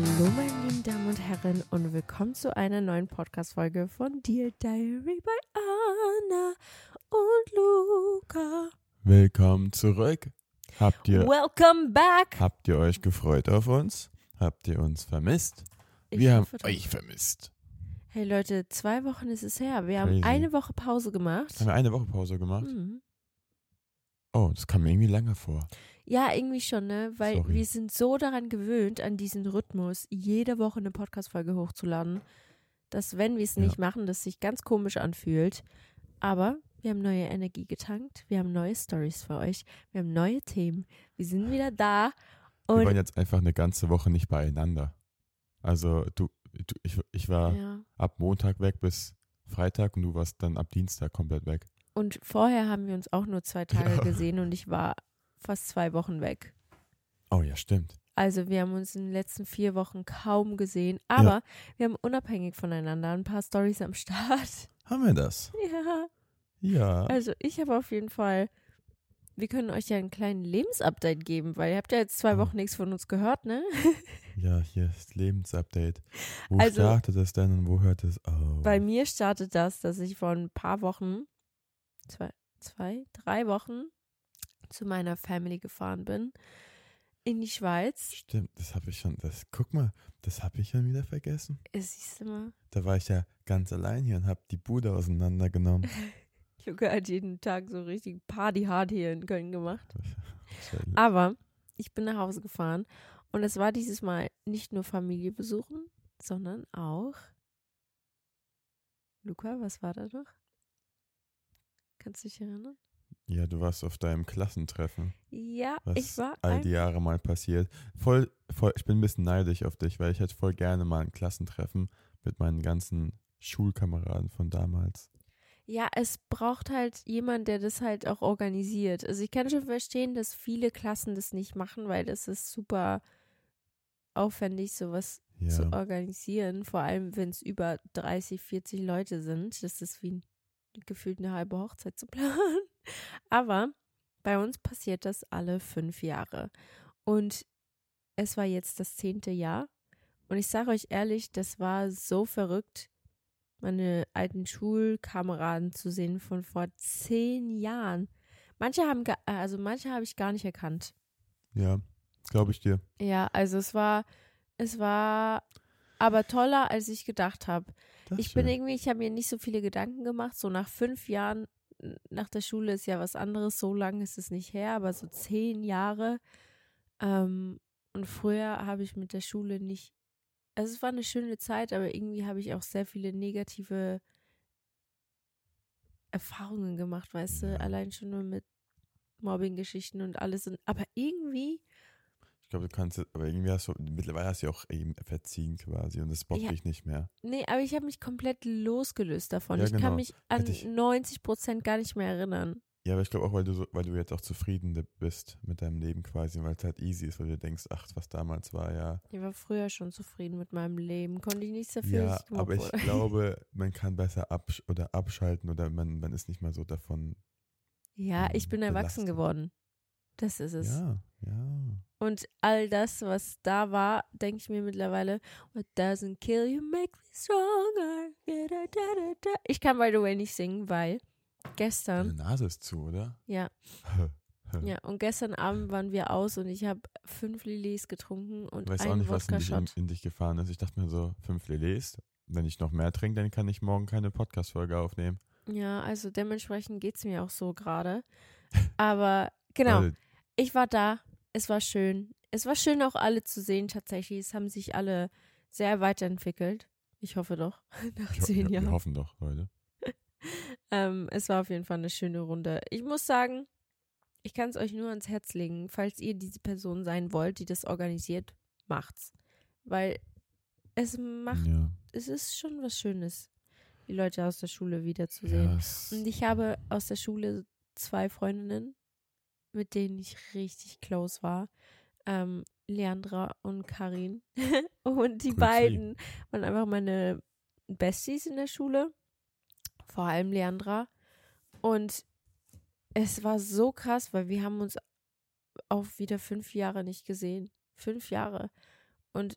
Hallo, meine lieben Damen und Herren, und willkommen zu einer neuen Podcast-Folge von Dear Diary bei Anna und Luca. Willkommen zurück. Habt ihr, Welcome back. habt ihr euch gefreut auf uns? Habt ihr uns vermisst? Ich Wir haben euch vermisst. Hey Leute, zwei Wochen ist es her. Wir haben Crazy. eine Woche Pause gemacht. Haben wir eine Woche Pause gemacht? Mhm. Oh, das kam mir irgendwie lange vor. Ja, irgendwie schon, ne? Weil Sorry. wir sind so daran gewöhnt, an diesen Rhythmus, jede Woche eine Podcast-Folge hochzuladen, dass wenn wir es Ja. nicht machen, das sich ganz komisch anfühlt. Aber wir haben neue Energie getankt, wir haben neue Stories für euch, wir haben neue Themen, wir sind wieder da wir und waren jetzt einfach eine ganze Woche nicht beieinander. Also du, du ich, ich war ja. ab Montag weg bis Freitag und du warst dann ab Dienstag komplett weg. und vorher haben wir uns auch nur zwei Tage Ja. gesehen und ich war fast zwei Wochen weg. Oh ja, stimmt. Also wir haben uns in den letzten vier Wochen kaum gesehen, aber wir haben unabhängig voneinander ein paar Stories am Start. Haben wir das? Ja. Ja. Also ich habe auf jeden Fall, wir können euch ja einen kleinen Lebensupdate geben, weil ihr habt ja jetzt zwei. Wochen nichts von uns gehört, ne? Ja, hier ist Lebensupdate. Wo Also- startet es denn und wo hört es auf? Bei mir startet das, dass ich vor ein paar Wochen, zwei, zwei, drei Wochen zu meiner Family gefahren bin in die Schweiz. Stimmt, das habe ich schon. Das, guck mal, das habe ich schon wieder vergessen. Äh, Siehst du mal, Da war ich ja ganz allein hier und habe die Bude auseinandergenommen. Luca hat jeden Tag so richtig Party-Hard hier in Köln gemacht. Aber ich bin nach Hause gefahren und es war dieses Mal nicht nur Familie besuchen, sondern auch. Luca, was war da noch? Kannst du dich erinnern? Ja, du warst auf deinem Klassentreffen, Ja, was ich war all die Jahre mal passiert. Voll, voll, ich bin ein bisschen neidisch auf dich, weil ich hätte voll gerne mal ein Klassentreffen mit meinen ganzen Schulkameraden von damals. Ja, es braucht halt jemand, der das halt auch organisiert. Also ich kann schon verstehen, dass viele Klassen das nicht machen, weil das ist super aufwendig, sowas zu Ja, organisieren. Vor allem, wenn es über 30, 40 Leute sind. Das ist wie ein, gefühlt eine halbe Hochzeit zu planen. Aber Bei uns passiert das alle fünf Jahre. Und es war jetzt das zehnte Jahr. Und ich sage euch ehrlich, das war so verrückt, meine alten Schulkameraden zu sehen von vor zehn Jahren. Manche haben, also manche habe ich gar nicht erkannt. Ja, glaube ich dir. Ja, also es war, es war aber toller, als ich gedacht habe. Ich bin irgendwie, ich habe mir nicht so viele Gedanken gemacht. So nach fünf Jahren nach der Schule ist ja was anderes. So lange ist es nicht her, aber so zehn Jahre. Ähm, und früher habe ich mit der Schule nicht, also es war eine schöne Zeit, aber irgendwie habe ich auch sehr viele negative Erfahrungen gemacht, weißt du, allein schon nur mit Mobbing-Geschichten und alles. Und, aber irgendwie. Ich glaube, du kannst, aber irgendwie hast du, mittlerweile hast du ja auch eben verziehen quasi und das bockt ja, dich nicht mehr. Nee, aber ich habe mich komplett losgelöst davon. Ja, ich genau. kann mich an ich, 90 Prozent gar nicht mehr erinnern. Ja, aber ich glaube auch, weil du so, weil du jetzt auch zufrieden bist mit deinem Leben quasi, weil es halt easy ist, weil du denkst, ach, was damals war, ja. Ich war früher schon zufrieden mit meinem Leben, konnte ich nicht sehr viel. Ja, aber ich glaube, man kann besser absch oder abschalten oder man, man ist nicht mal so davon. Ja, ich bin belastet. erwachsen geworden. Das ist es. Ja, ja. Und all das, was da war, denke ich mir mittlerweile, what doesn't kill you make me stronger. Ich kann by the way nicht singen, weil Gestern. Deine Nase ist zu, oder? Ja. ja, und gestern Abend waren wir aus und ich habe fünf Lillis getrunken und ich weiß einen auch nicht, was in dich, in, in dich, gefahren ist. Ich dachte mir so, fünf Lillis, wenn ich noch mehr trinke, dann kann ich morgen keine Podcast-Folge aufnehmen. Ja, also dementsprechend geht es mir auch so gerade. Aber genau, ich war da, es war schön. Es war schön auch alle zu sehen tatsächlich. Es haben sich alle sehr weiterentwickelt. Ich hoffe doch, nach ich zehn Jahren. Wir hoffen doch, Leute. ähm, es war auf jeden Fall eine schöne Runde. Ich muss sagen, ich kann es euch nur ans Herz legen, falls ihr diese Person sein wollt, die das organisiert, macht's. Weil es macht, ja. es ist schon was Schönes, die Leute aus der Schule wiederzusehen. Yes. Und ich habe aus der Schule zwei Freundinnen, mit denen ich richtig close war. Ähm, Leandra und Karin. und die cool beiden waren einfach meine Besties in der Schule vor allem Leandra. Und es war so krass, weil wir haben uns auch wieder fünf Jahre nicht gesehen. Fünf Jahre. Und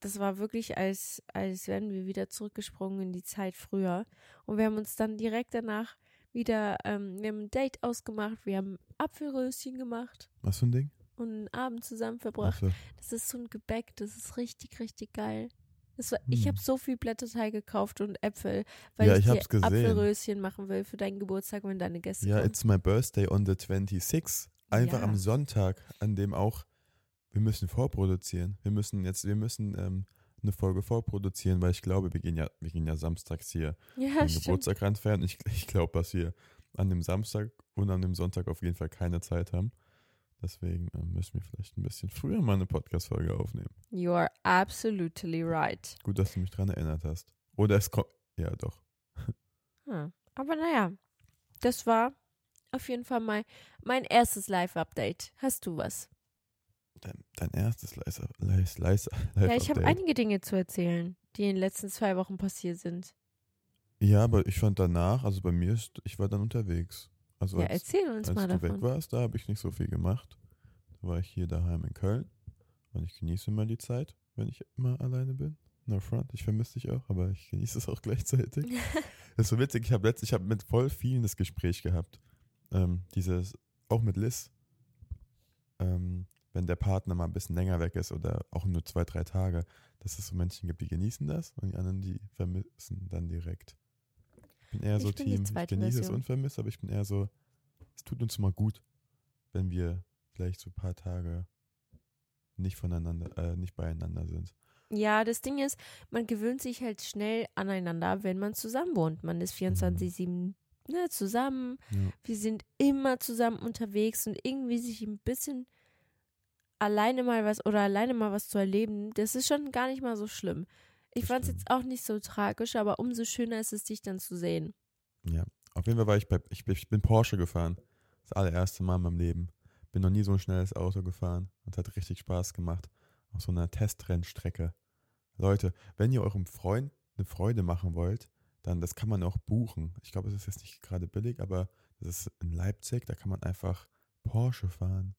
das war wirklich, als, als wären wir wieder zurückgesprungen in die Zeit früher. Und wir haben uns dann direkt danach wieder, ähm, wir haben ein Date ausgemacht, wir haben Apfelröschen gemacht. Was für ein Ding? Und einen Abend zusammen verbracht. So. Das ist so ein Gebäck, das ist richtig, richtig geil. War, hm. Ich habe so viel Blätterteig gekauft und Äpfel, weil ja, ich, ich dir Apfelröschen machen will für deinen Geburtstag, wenn deine Gäste ja, kommen. Ja, it's my birthday on the 26. Einfach ja. am Sonntag, an dem auch wir müssen vorproduzieren. Wir müssen jetzt, wir müssen ähm, eine Folge vorproduzieren, weil ich glaube, wir gehen ja, wir gehen ja samstags hier ja, den Geburtstag reinfeiern. Ich, ich glaube, dass wir an dem Samstag und an dem Sonntag auf jeden Fall keine Zeit haben. Deswegen ähm, müssen wir vielleicht ein bisschen früher mal eine Podcast-Folge aufnehmen. You are absolutely right. Gut, dass du mich daran erinnert hast. Oder es kommt. Ja, doch. Hm. Aber naja, das war auf jeden Fall mein, mein erstes Live-Update. Hast du was? Dein, dein erstes Live-Update? Live, ja, ich habe einige Dinge zu erzählen, die in den letzten zwei Wochen passiert sind. Ja, aber ich fand danach, also bei mir ist, ich war dann unterwegs. Also ja, als, erzähl uns als mal du davon. weg warst, da habe ich nicht so viel gemacht. Da war ich hier daheim in Köln und ich genieße immer die Zeit, wenn ich immer alleine bin. No front, ich vermisse dich auch, aber ich genieße es auch gleichzeitig. das ist so witzig, ich habe letztlich, ich habe mit voll vielen das Gespräch gehabt. Ähm, dieses, auch mit Liz, ähm, wenn der Partner mal ein bisschen länger weg ist oder auch nur zwei, drei Tage, dass es so Menschen gibt, die genießen das und die anderen, die vermissen dann direkt. Ich bin eher so Team, ich genieße es und vermisse, aber ich bin eher so, es tut uns mal gut, wenn wir vielleicht so ein paar Tage nicht voneinander, äh, nicht beieinander sind. Ja, das Ding ist, man gewöhnt sich halt schnell aneinander, wenn man zusammen wohnt. Man ist 24-7 mhm. ne, zusammen. Ja. Wir sind immer zusammen unterwegs und irgendwie sich ein bisschen alleine mal was oder alleine mal was zu erleben, das ist schon gar nicht mal so schlimm. Ich fand es jetzt auch nicht so tragisch, aber umso schöner ist es, dich dann zu sehen. Ja, auf jeden Fall war ich bei, ich, ich bin Porsche gefahren. Das allererste Mal in meinem Leben. Bin noch nie so ein schnelles Auto gefahren und hat richtig Spaß gemacht. Auf so einer Testrennstrecke. Leute, wenn ihr eurem Freund eine Freude machen wollt, dann das kann man auch buchen. Ich glaube, es ist jetzt nicht gerade billig, aber Das ist in Leipzig, da kann man einfach Porsche fahren.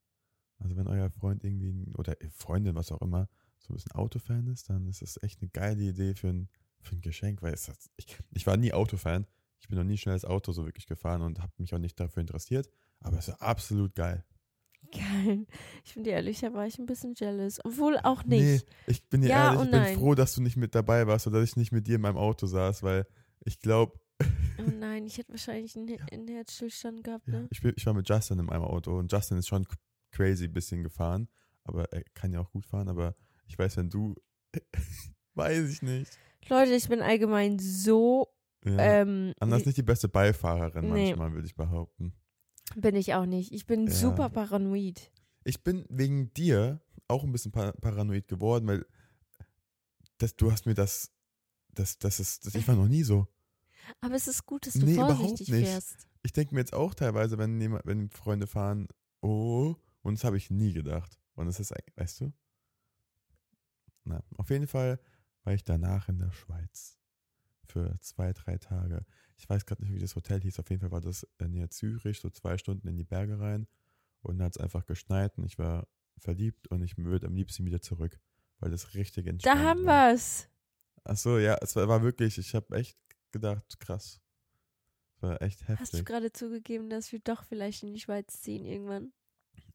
Also wenn euer Freund irgendwie, oder Freundin, was auch immer, so ein bisschen Autofan ist, dann ist das echt eine geile Idee für ein, für ein Geschenk, weil es, ich, ich war nie Autofan. Ich bin noch nie schnell das Auto so wirklich gefahren und habe mich auch nicht dafür interessiert. Aber es ist absolut geil. Geil. Ich bin dir ehrlich, da war ich ein bisschen jealous. Obwohl auch nicht. Nee, ich bin dir ja ehrlich, ich bin nein. froh, dass du nicht mit dabei warst oder dass ich nicht mit dir in meinem Auto saß, weil ich glaube. Oh nein, ich hätte wahrscheinlich einen, einen Herzstillstand gehabt, ne? Ja, ich, bin, ich war mit Justin in meinem Auto und Justin ist schon crazy ein bisschen gefahren, aber er kann ja auch gut fahren, aber ich weiß, wenn du. weiß ich nicht. Leute, ich bin allgemein so. Ja. Ähm, Anders nicht die beste Beifahrerin nee. manchmal, würde ich behaupten. Bin ich auch nicht. Ich bin ja. super paranoid. Ich bin wegen dir auch ein bisschen paranoid geworden, weil das, du hast mir das, das, das ist, das, ich war noch nie so. Aber es ist gut, dass du nee, vorsichtig fährst. Ich denke mir jetzt auch teilweise, wenn, jemand, wenn Freunde fahren, oh, und das habe ich nie gedacht. Und es ist, weißt du? Na, auf jeden Fall war ich danach in der Schweiz für zwei, drei Tage. Ich weiß gerade nicht, wie das Hotel hieß. Auf jeden Fall war das näher Zürich, so zwei Stunden in die Berge rein. Und dann hat es einfach geschneit und ich war verliebt und ich würde am liebsten wieder zurück, weil das richtig entspannt Da haben wir es. Ach so, ja, es war, war wirklich, ich habe echt gedacht, krass. Es war echt heftig. Hast du gerade zugegeben, dass wir doch vielleicht in die Schweiz ziehen irgendwann?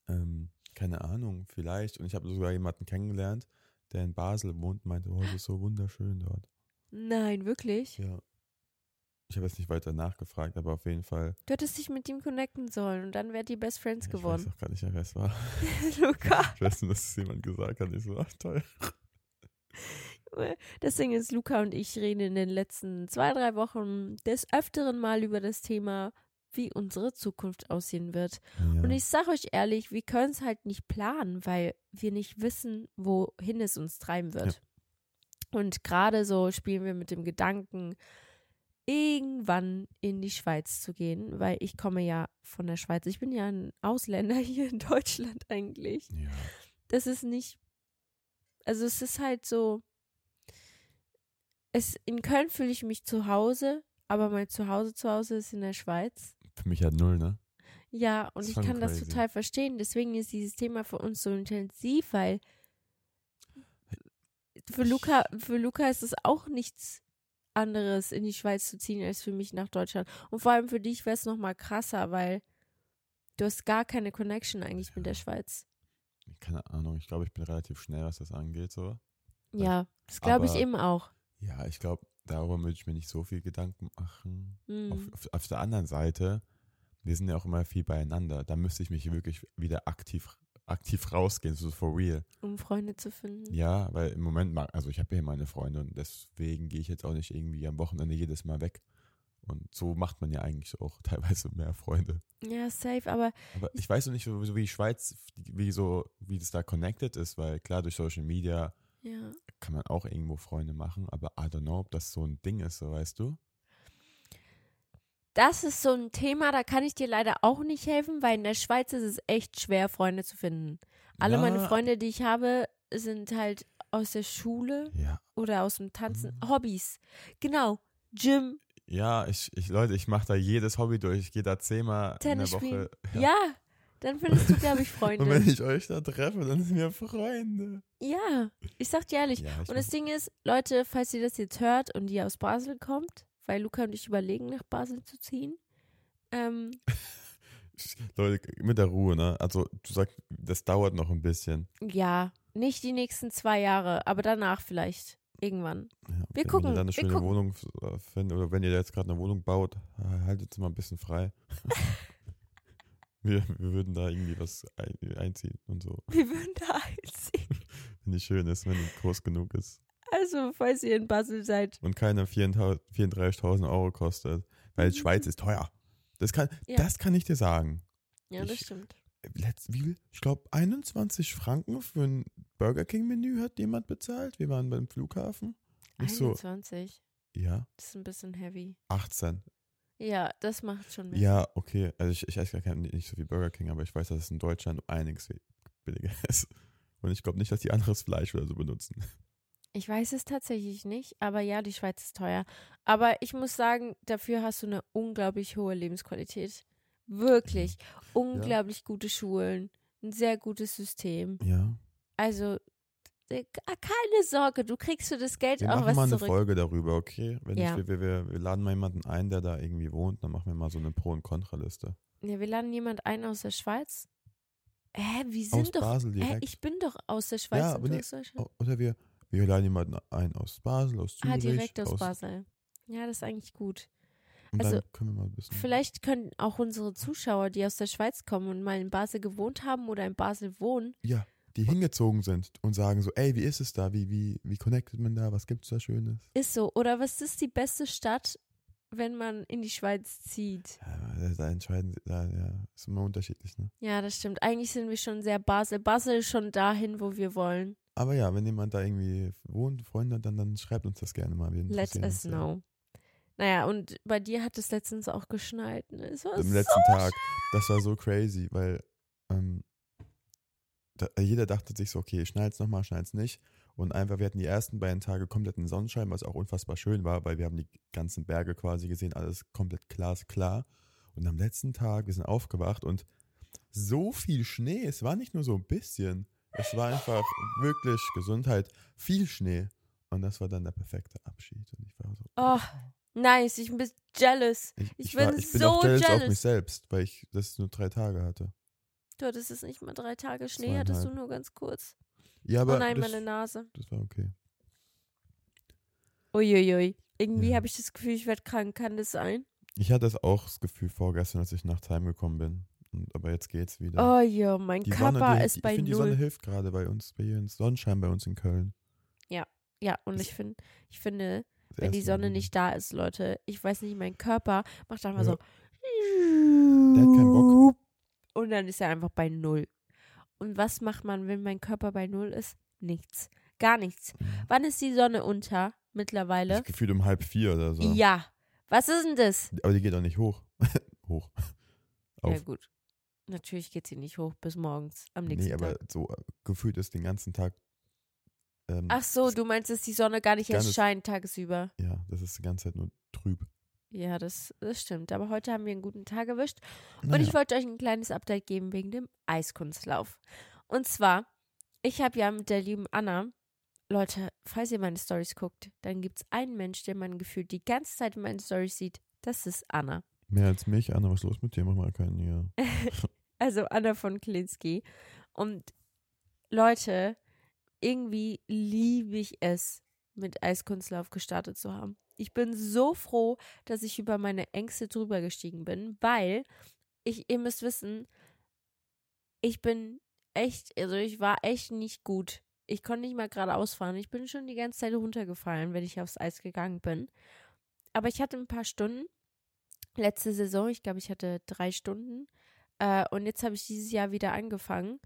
Ähm, keine Ahnung, vielleicht. Und ich habe sogar jemanden kennengelernt, der in Basel wohnt, meinte, oh, es ist so wunderschön dort. Nein, wirklich? Ja. Ich habe jetzt nicht weiter nachgefragt, aber auf jeden Fall. Du hättest dich mit ihm connecten sollen und dann wärt ihr Best Friends ich geworden. Ich weiß auch gar nicht wer es war. Luca. Ich weiß nur, dass es jemand gesagt hat. Ich so, ach toll. Deswegen ist Luca und ich reden in den letzten zwei, drei Wochen des Öfteren mal über das Thema, wie unsere Zukunft aussehen wird. Ja. Und ich sage euch ehrlich, wir können es halt nicht planen, weil wir nicht wissen, wohin es uns treiben wird. Ja. Und gerade so spielen wir mit dem Gedanken, irgendwann in die Schweiz zu gehen, weil ich komme ja von der Schweiz. Ich bin ja ein Ausländer hier in Deutschland eigentlich. Ja. Das ist nicht, also es ist halt so, es, in Köln fühle ich mich zu Hause, aber mein Zuhause zu Hause ist in der Schweiz. Für mich halt null, ne? Ja, und ich kann crazy. das total verstehen. Deswegen ist dieses Thema für uns so intensiv, weil für Luca, für Luca ist es auch nichts anderes, in die Schweiz zu ziehen, als für mich nach Deutschland. Und vor allem für dich wäre es nochmal krasser, weil du hast gar keine Connection eigentlich ja. mit der Schweiz. Keine Ahnung, ich glaube, ich bin relativ schnell, was das angeht, so. Ja, das glaube ich eben auch. Ja, ich glaube, darüber würde ich mir nicht so viel Gedanken machen. Mhm. Auf, auf, auf, der anderen Seite, wir sind ja auch immer viel beieinander. Da müsste ich mich wirklich wieder aktiv aktiv rausgehen, so for real. Um Freunde zu finden. Ja, weil im Moment, also ich habe ja meine Freunde und deswegen gehe ich jetzt auch nicht irgendwie am Wochenende jedes Mal weg. Und so macht man ja eigentlich auch teilweise mehr Freunde. Ja, safe, aber. Aber ich, weiß noch nicht, so, wie Schweiz, wie so, wie das da connected ist, weil klar, durch Social Media ja. kann man auch irgendwo Freunde machen, aber I don't know, ob das so ein Ding ist, so weißt du? das ist so ein Thema, da kann ich dir leider auch nicht helfen, weil in der Schweiz ist es echt schwer, Freunde zu finden. Alle ja. meine Freunde, die ich habe, sind halt aus der Schule ja. oder aus dem Tanzen. Mhm. Hobbys. Genau. Gym. Ja, ich, ich Leute, ich mache da jedes Hobby durch. Ich gehe da zehnmal Tennis in der Woche. Ja. ja. Dann findest du, glaube ich, Freunde. Und wenn ich euch da treffe, dann sind wir Freunde. Ja, ich sag dir ehrlich. Ja, und das Ding ist, Leute, falls ihr das jetzt hört und ihr aus Basel kommt, weil Luca und ich überlegen, nach Basel zu ziehen. Ähm, Leute, mit der Ruhe, ne? Also du sagst, das dauert noch ein bisschen. Ja, nicht die nächsten zwei Jahre, aber danach vielleicht. Irgendwann. Ja. Wir gucken. Wenn ihr dann eine schöne Wohnung äh, findet oder wenn ihr jetzt gerade eine Wohnung baut, äh, haltet es mal ein bisschen frei. wir, wir würden da irgendwie was ein, einziehen und so. Wir würden da einziehen. wenn die schön ist, wenn die groß genug ist. Also, falls ihr in Basel seid. Und keine 34.000 Euro kostet. Weil mhm. Schweiz ist teuer. Das kann, ja. das kann ich dir sagen. Ja, das ich, stimmt. Letzt, wie, ich glaube, 21 Franken für ein Burger King-Menü hat jemand bezahlt. Wir waren beim Flughafen. Nicht 21? So, ja. Das ist ein bisschen heavy. 18. Ja, das macht schon mehr. Ja, okay. Also ich, ich esse gar nicht so wie Burger King, aber ich weiß, dass es in Deutschland einiges billiger ist. Und ich glaube nicht, dass die anderes Fleisch oder so benutzen. Ich weiß es tatsächlich nicht, aber ja, die Schweiz ist teuer. Aber ich muss sagen, dafür hast du eine unglaublich hohe Lebensqualität. Wirklich. Unglaublich gute Schulen. Ein sehr gutes System. Ja. Also, keine Sorge, du kriegst für das Geld Wir auch machen was mal eine zurück. Folge darüber, okay? Wenn Ja. ich, wir, wir, wir laden mal jemanden ein, der da irgendwie wohnt, dann machen wir mal so eine Pro- und Kontraliste. Ja, wir laden jemand ein aus der Schweiz. Hä, wir Aus sind doch. Basel Hä, direkt. ich bin doch aus der Schweiz Ja, und aber du nee, aus Deutschland. O- Oder wir, wir laden jemanden ein aus Basel, aus Zürich. ah, direkt aus, Basel. Ja, das ist eigentlich gut. Und Also, dann können wir mal ein bisschen. Vielleicht können auch unsere Zuschauer, die aus der Schweiz kommen und mal in Basel gewohnt haben oder in Basel wohnen, Ja, die hingezogen sind und sagen so, ey, wie ist es da? Wie, wie, wie connectet man da? Was gibt's da Schönes? ist so. Oder was ist die beste Stadt, wenn man in die Schweiz zieht? Ja, da entscheiden sie, da, ja, ist immer unterschiedlich, ne? Ja, das stimmt. Eigentlich sind wir schon sehr Basel. Basel ist schon dahin, wo wir wollen. Aber ja, wenn jemand da irgendwie wohnt, Freunde hat, dann, dann schreibt uns das gerne mal. Let us know. Naja, und bei dir hat es letztens auch geschneit. Ne? Es war Am so letzten Tag, das war so crazy, weil ähm, da, jeder dachte sich so, okay, schneit's nochmal, schneit's nicht. Und einfach, wir hatten die ersten beiden Tage kompletten Sonnenschein, was auch unfassbar schön war, weil wir haben die ganzen Berge quasi gesehen, alles komplett glasklar. Und am letzten Tag, wir sind aufgewacht und so viel Schnee, es war nicht nur so ein bisschen, es war einfach wirklich Gesundheit, viel Schnee. Und das war dann der perfekte Abschied. Und ich war so, Oh, nice. Ich bin jealous. ich, ich war, bin ich bin so auch jealous auf jealous. mich selbst, weil ich das nur drei Tage hatte. Du hattest es nicht mal drei Tage Schnee, hattest du Zweieinhalb. nur ganz kurz. Ja, aber oh nein, das, meine Nase. das war okay. Uiuiui. Irgendwie Ja. habe ich das Gefühl, ich werde krank. Kann das sein? Ich hatte das auch das Gefühl vorgestern, als ich nachts heimgekommen bin. Und, aber jetzt geht's wieder. Oh ja, mein die Körper Sonne, die, ist die, bei ich finde, die Sonne hilft gerade bei uns, bei hier, Sonnenschein bei uns in Köln. Ja, und Das- ich finde, ich finde, wenn die Mal Sonne nicht da ist, Leute, ich weiß nicht, mein Körper macht einfach Ja. so. Der hat keinen Bock. Und dann ist er einfach bei null. Und was macht man, wenn mein Körper bei null ist? Nichts. Gar nichts. Wann ist die Sonne unter mittlerweile? Ich gefühlt um halb vier oder so. Ja. Was ist denn das? Aber die geht auch nicht hoch. hoch. Ja, Auf. gut. Natürlich geht sie nicht hoch bis morgens am nächsten nee, aber Tag. so äh, gefühlt ist den ganzen Tag. Ähm, Ach so, du meinst, dass die Sonne gar nicht Gar erst nicht. scheint tagsüber. Ja, das ist die ganze Zeit nur trüb. Ja, das, das stimmt. Aber heute haben wir einen guten Tag erwischt. Und Naja. ich wollte euch ein kleines Update geben wegen dem Eiskunstlauf. Und zwar, ich habe ja mit der lieben Anna, Leute, falls ihr meine Stories guckt, dann gibt es einen Mensch, der man gefühlt die ganze Zeit in meinen Stories sieht. Das ist Anna. Mehr als mich. Anna, was ist los mit dir? Mach mal keinen hier. Also Anna von Klinski. Und Leute, irgendwie liebe ich es, mit Eiskunstlauf gestartet zu haben. Ich bin so froh, dass ich über meine Ängste drüber gestiegen bin, weil ich, ihr müsst wissen, ich bin echt, also ich war echt nicht gut. Ich konnte nicht mal geradeaus fahren. Ich bin schon die ganze Zeit runtergefallen, wenn ich aufs Eis gegangen bin. Aber ich hatte ein paar Stunden. Letzte Saison, ich glaube, ich hatte drei Stunden. Äh, und jetzt habe ich dieses Jahr wieder angefangen.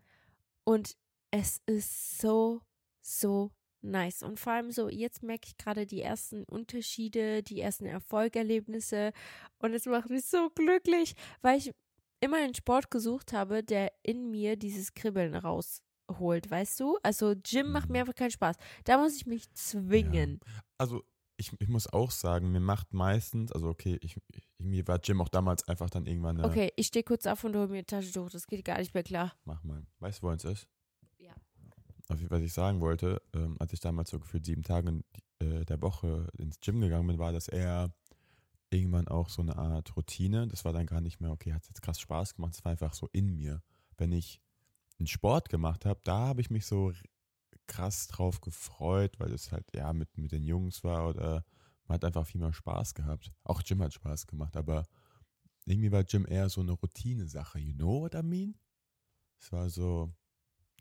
Und es ist so, so nice. Und vor allem so, jetzt merke ich gerade die ersten Unterschiede, die ersten Erfolgerlebnisse. Und es macht mich so glücklich, weil ich immer einen Sport gesucht habe, der in mir dieses Kribbeln rausholt, weißt du? Also Gym macht mir einfach keinen Spaß. Da muss ich mich zwingen. Also, ich, ich muss auch sagen, mir macht meistens, also okay, ich, ich, mir war Jim auch damals einfach dann irgendwann eine. Okay, ich stehe kurz auf und hole mir eine Taschentuch. Das geht gar nicht mehr klar. Mach mal. Weißt du, wo uns ist? Was ich sagen wollte, ähm, als ich damals so gefühlt sieben Tage in, äh, der Woche ins Gym gegangen bin, war das eher irgendwann auch so eine Art Routine. Das war dann gar nicht mehr, okay, hat jetzt krass Spaß gemacht, es war einfach so in mir. Wenn ich einen Sport gemacht habe, da habe ich mich so krass drauf gefreut, weil es halt ja mit, mit den Jungs war oder man hat einfach viel mehr Spaß gehabt. Auch Gym hat Spaß gemacht, aber irgendwie war Gym eher so eine Routine-Sache, you know what I mean? Es war so,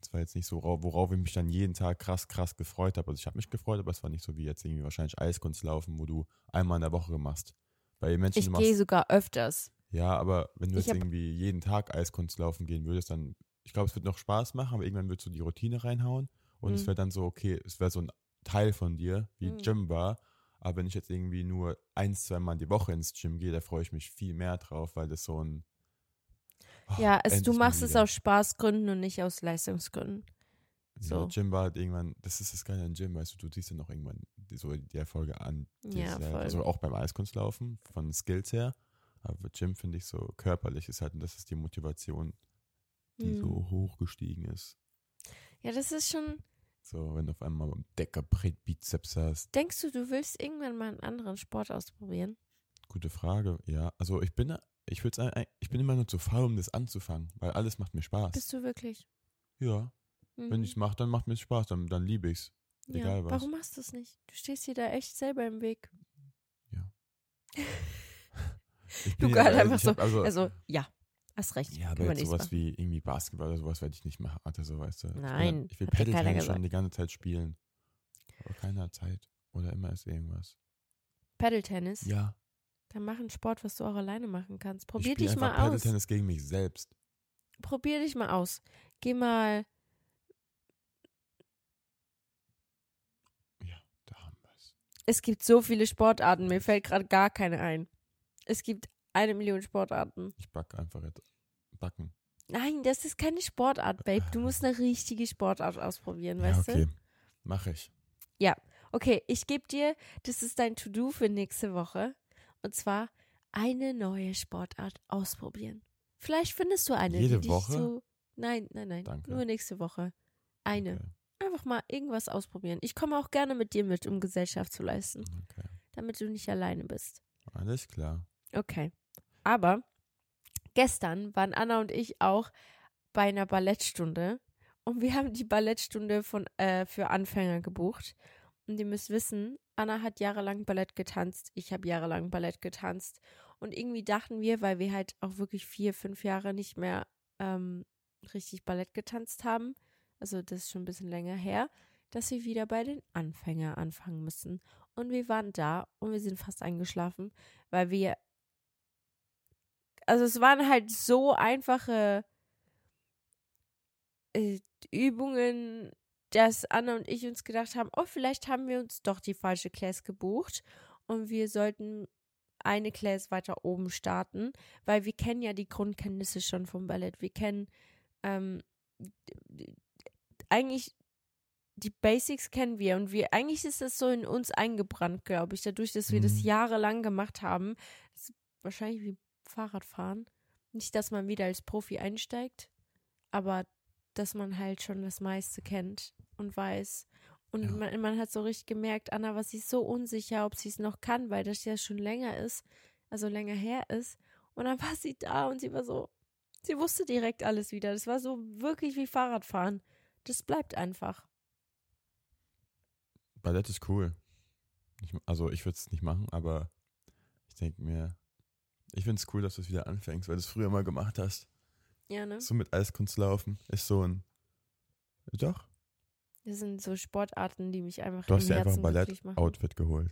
es war jetzt nicht so, wora- worauf ich mich dann jeden Tag krass, krass gefreut habe. Also ich habe mich gefreut, aber es war nicht so wie jetzt irgendwie wahrscheinlich Eiskunstlaufen, wo du einmal in der Woche machst. Bei Menschen, Ich gehe sogar öfters. ja, aber wenn du Ich jetzt irgendwie jeden Tag Eiskunstlaufen gehen würdest, dann, ich glaube, es wird noch Spaß machen, aber irgendwann würdest du die Routine reinhauen und es Mhm. wäre dann so, okay, es wäre so ein Teil von dir, wie Mhm. Gym war. Aber wenn ich jetzt irgendwie nur ein, zwei Mal die Woche ins Gym gehe, da freue ich mich viel mehr drauf, weil das so ein. Oh, Ja, es, du machst es aus Spaßgründen und nicht aus Leistungsgründen. Ja, so. Gym war halt irgendwann, das ist das Geile an Gym, weißt du, du siehst dann noch irgendwann die, so die Erfolge an. dir Ja, voll. Also auch beim Eiskunstlaufen, von Skills her. Aber Gym finde ich so körperlich ist halt, und das ist die Motivation, die so Hm. hoch gestiegen ist. Ja, das ist schon. So, wenn du auf einmal beim Deckerbrett Bizeps hast. Denkst du, du willst irgendwann mal einen anderen Sport ausprobieren? Gute Frage. Ja, also ich bin, ich ich bin immer nur zu faul, um das anzufangen, weil alles macht mir Spaß. Bist du wirklich? ja, wenn Mhm. ich es mache, dann macht mir Spaß, dann, dann liebe ich's. ja. egal was. Warum machst du es nicht? Du stehst dir da echt selber im Weg. Ich Du ja, einfach ich so. also, Also, ja, hast recht. ja, aber jetzt sowas machen. wie irgendwie Basketball oder sowas werde ich nicht machen. Alter, so weißt du. Ich Nein, halt- Ich will dir keiner Paddle-Tennis schon die ganze Zeit spielen. Aber keiner hat Zeit. Oder immer ist irgendwas. Paddle-Tennis? Ja. Dann mach einen Sport, was du auch alleine machen kannst. Ich Probier spiele dich mal aus. Paddle-Tennis gegen mich selbst. Probier dich mal aus. Geh mal. Ja, da haben wir es. Es gibt so viele Sportarten, mir fällt gerade gar keine ein. Es gibt eine Million Sportarten. Ich backe einfach jetzt. Backen. Nein, das ist keine Sportart, Babe. Du musst eine richtige Sportart ausprobieren, Ja, weißt okay. Mache ich. du? Okay, ich gebe dir, das ist dein To-Do für nächste Woche. Und zwar eine neue Sportart ausprobieren. Vielleicht findest du eine. Jede die Woche? Dich so, nein, nein, nein. Danke. Nur nächste Woche. Eine. Okay. Einfach mal irgendwas ausprobieren. Ich komme auch gerne mit dir mit, um Gesellschaft zu leisten, okay. damit du nicht alleine bist. Alles klar. Okay. Aber gestern waren Anna und ich auch bei einer Ballettstunde und wir haben die Ballettstunde von, äh, für Anfänger gebucht. Und ihr müsst wissen, Anna hat jahrelang Ballett getanzt, ich habe jahrelang Ballett getanzt. Und irgendwie dachten wir, weil wir halt auch wirklich vier, fünf Jahre nicht mehr ähm, richtig Ballett getanzt haben, also das ist schon ein bisschen länger her, dass wir wieder bei den Anfänger anfangen müssen. Und wir waren da und wir sind fast eingeschlafen, weil wir also es waren halt so einfache äh, Übungen, dass Anna und ich uns gedacht haben, oh, vielleicht haben wir uns doch die falsche Class gebucht und wir sollten eine Class weiter oben starten, weil wir kennen ja die Grundkenntnisse schon vom Ballett. Wir kennen ähm, eigentlich die Basics kennen wir und wir eigentlich ist das so in uns eingebrannt, glaube ich, dadurch, dass wir das Mhm. jahrelang gemacht haben. Das ist wahrscheinlich wie Fahrradfahren. Nicht, dass man wieder als Profi einsteigt, aber dass man halt schon das meiste kennt und weiß. Und Ja. man, man hat so richtig gemerkt, Anna war sich so unsicher, ob sie es noch kann, weil das ja schon länger ist, also länger her ist. Und dann war sie da und sie war so, sie wusste direkt alles wieder. Das war so wirklich wie Fahrradfahren. Das bleibt einfach. Ballett ist cool. Ich, also ich würde es nicht machen, aber ich denke mir, ich finde es cool, dass du es wieder anfängst, weil du es früher mal gemacht hast. Ja, ne? So mit Eiskunstlaufen ist so ein. Doch, Das sind so Sportarten, die mich einfach du hast im dir einfach ein. Ballett-Outfit geholt.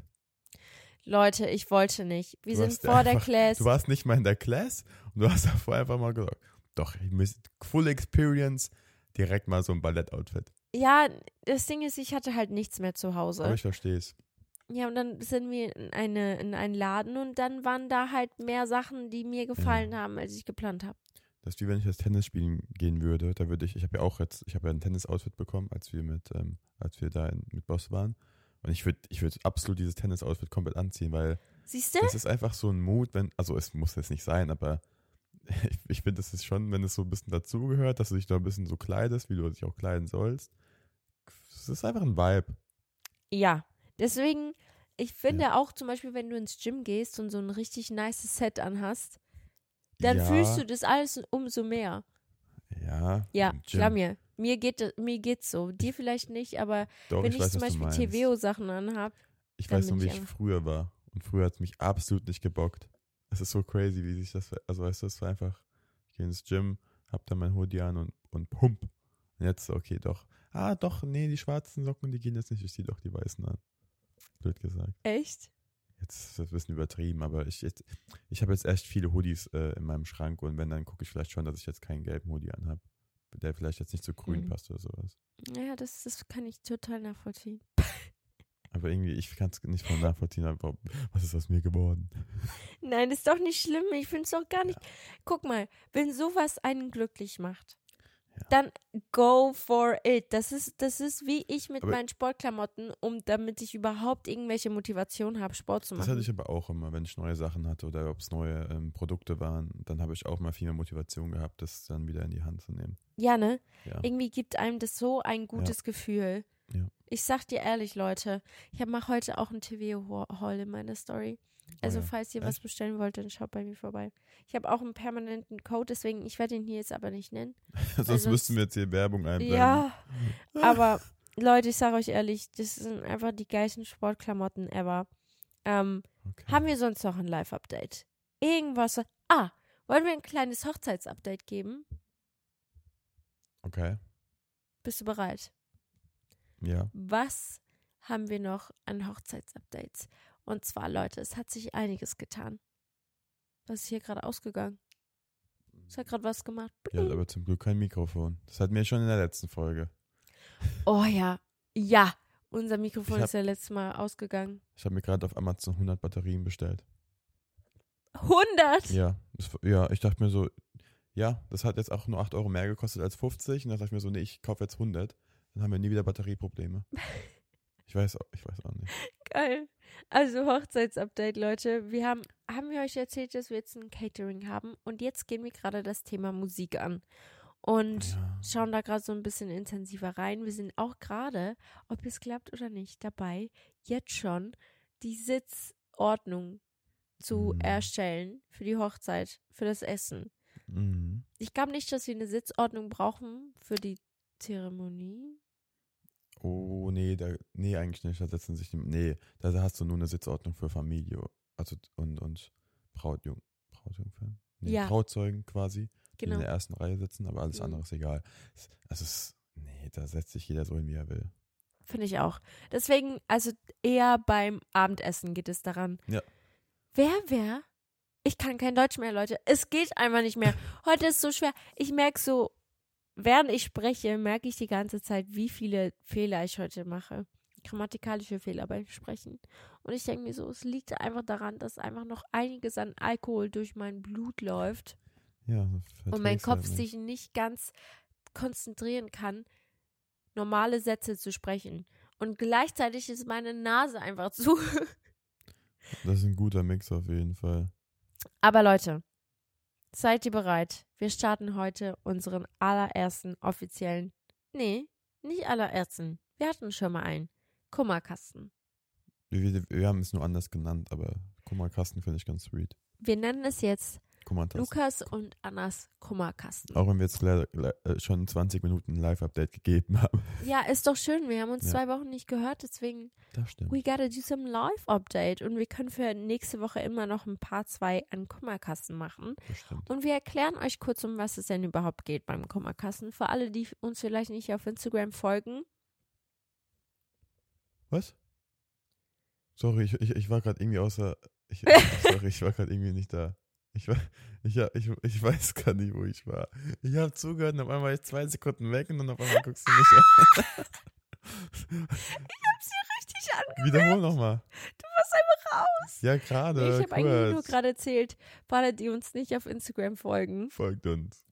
Leute, ich wollte nicht. Wir Du sind vor der einfach- Class. Du warst nicht mal in der Class und du hast davor einfach mal gesagt, doch, ich muss Full Experience, direkt mal so ein Ballett-Outfit. Ja, das Ding ist, ich hatte halt nichts mehr zu Hause. Aber ich verstehe es. Ja, und dann sind wir in, eine, in einen Laden und dann waren da halt mehr Sachen, die mir gefallen haben, als ich geplant habe. Das ist wie wenn ich jetzt Tennis spielen gehen würde. Da würde ich, ich habe ja auch jetzt, ich habe ja ein Tennis-Outfit bekommen, als wir mit, ähm, als wir da in, mit Boss waren. Und ich würde, ich würde absolut dieses Tennis-Outfit komplett anziehen, weil Siehst du? das ist einfach so ein Mut, wenn, also es muss jetzt nicht sein, aber ich, ich finde, das ist schon, wenn es so ein bisschen dazugehört, dass du dich da ein bisschen so kleidest, wie du dich auch kleiden sollst. Es ist einfach ein Vibe. Ja. Deswegen, ich finde auch zum Beispiel, wenn du ins Gym gehst und so ein richtig nice Set anhast, dann ja, fühlst du das alles umso mehr. Ja. Ja, glaub mir. Mir geht mir geht's so. Dir vielleicht nicht, aber Doch, wenn ich, ich, weiß, zum Beispiel. TVO-Sachen anhab, Ich weiß nur, wie ich früher war. Und früher hat es mich absolut nicht gebockt. Es ist so crazy, wie sich das, also weißt du, es war einfach, ich gehe ins Gym, hab dann mein Hoodie an und, und pump. Und jetzt, okay, doch. Ah, doch, nee, die schwarzen Socken, die gehen jetzt nicht, ich zieh doch die weißen an. Blöd gesagt. echt? Jetzt ist das ein bisschen übertrieben, aber ich, jetzt, ich habe jetzt echt viele Hoodies äh, in meinem Schrank und wenn, dann gucke ich vielleicht schon, dass ich jetzt keinen gelben Hoodie anhab, der vielleicht jetzt nicht zu grün Mhm. passt oder sowas. Ja, das, das kann ich total nachvollziehen. Aber irgendwie, ich kann es nicht von nachvollziehen, aber was ist aus mir geworden? Nein, ist doch nicht schlimm. Ich finde es doch gar nicht. Guck mal, wenn sowas einen glücklich macht, dann go for it. Das ist, das ist wie ich mit Aber- meinen Sportklamotten, um damit ich überhaupt irgendwelche Motivation habe, Sport zu Das machen. hatte ich aber auch immer, wenn ich neue Sachen hatte oder ob es neue ähm, Produkte waren, dann habe ich auch mal viel mehr Motivation gehabt, das dann wieder in die Hand zu nehmen. ja, ne? Ja. Irgendwie gibt einem das so ein gutes Gefühl. Ja. Ich sag dir ehrlich, Leute, ich mache heute auch ein TV-Haul in meiner Story. Also Oh ja. falls ihr was Echt? bestellen wollt, dann schaut bei mir vorbei. Ich habe auch einen permanenten Code, deswegen, ich werde ihn hier jetzt aber nicht nennen. Sonst sonst- müssten wir jetzt hier Werbung einblenden. Ja, aber Leute, ich sage euch ehrlich, das sind einfach die geilsten Sportklamotten ever. Ähm, Okay. haben wir sonst noch ein Live-Update? Irgendwas? Ah, wollen wir ein kleines Hochzeitsupdate geben? Okay. Bist du bereit? Ja. Was haben wir noch an Hochzeitsupdates? Und zwar, Leute, es hat sich einiges getan. Was ist hier gerade ausgegangen? Es hat gerade was gemacht. Ja, aber zum Glück kein Mikrofon. Das hatten wir schon in der letzten Folge. Oh ja, ja. Unser Mikrofon hab- ist ja letztes Mal ausgegangen. Ich habe mir gerade auf Amazon 100 Batterien bestellt. 100? Ja, das, ja, ich dachte mir so, ja, das hat jetzt auch nur 8 Euro mehr gekostet als 50. Und dann dachte ich mir so, nee, ich kaufe jetzt 100. Dann haben wir nie wieder Batterieprobleme. Ich weiß, auch- ich weiß auch nicht. Geil. Also Hochzeitsupdate, Leute. Wir haben, haben wir euch erzählt, dass wir jetzt ein Catering haben und jetzt gehen wir gerade das Thema Musik an und Ja. schauen da gerade so ein bisschen intensiver rein. Wir sind auch gerade, ob es klappt oder nicht, dabei, jetzt schon die Sitzordnung zu Mhm. erstellen für die Hochzeit, für das Essen. Mhm. Ich glaube nicht, dass wir eine Sitzordnung brauchen für die Zeremonie. Oh, nee, da, nee, eigentlich nicht. Da setzen sich die, nee, da hast du nur eine Sitzordnung für Familie. Also, und, und Brautjung, Brautjungfern? Nee, Ja. Trauzeugen quasi, die in Genau. der ersten Reihe sitzen, aber alles Mhm. andere ist egal. Also, es, nee, da setzt sich jeder so hin, wie er will. Finde ich auch. Deswegen, also eher beim Abendessen geht es daran. Ja. Wer, wer? Ich kann kein Deutsch mehr, Leute. Es geht einfach nicht mehr. Heute ist so schwer. Ich merke so, während ich spreche, merke ich die ganze Zeit, wie viele Fehler ich heute mache. Grammatikalische Fehler beim Sprechen. Und ich denke mir so, es liegt einfach daran, dass einfach noch einiges an Alkohol durch mein Blut läuft Ja, und mein Kopf halt sich nicht ganz konzentrieren kann, normale Sätze zu sprechen. Und gleichzeitig ist meine Nase einfach zu. Das ist ein guter Mix auf jeden Fall. Aber Leute, seid ihr bereit? Wir starten heute unseren allerersten offiziellen, nee, nicht allerersten, wir hatten schon mal einen, Kummerkasten. Wir, wir, wir haben es nur anders genannt, aber Kummerkasten finde ich ganz sweet. Wir nennen es jetzt Kummertasten. Lukas und Annas Kummerkasten. Auch wenn wir jetzt leider, äh, schon 20 Minuten ein Live-Update gegeben haben. Ja, ist doch schön. Wir haben uns Ja. zwei Wochen nicht gehört, deswegen Das stimmt. we gotta do some Live-Update. Und wir können für nächste Woche immer noch ein paar zwei an Kummerkasten machen. Das stimmt. Und wir erklären euch kurz, um was es denn überhaupt geht beim Kummerkasten. Für alle, die uns vielleicht nicht auf Instagram folgen. Was? Sorry, ich, ich, ich war gerade irgendwie außer. Ich, sorry, ich war gerade irgendwie nicht da. Ich, ich, ich, ich weiß gar nicht, wo ich war. Ich habe zugehört und auf einmal war ich zwei Sekunden weg und dann auf einmal guckst du mich an. Richtig an. Wiederhol nochmal. Du warst einfach raus. Ja, gerade. ich habe eigentlich nur gerade erzählt, alle, die uns nicht auf Instagram folgen. Folgt uns.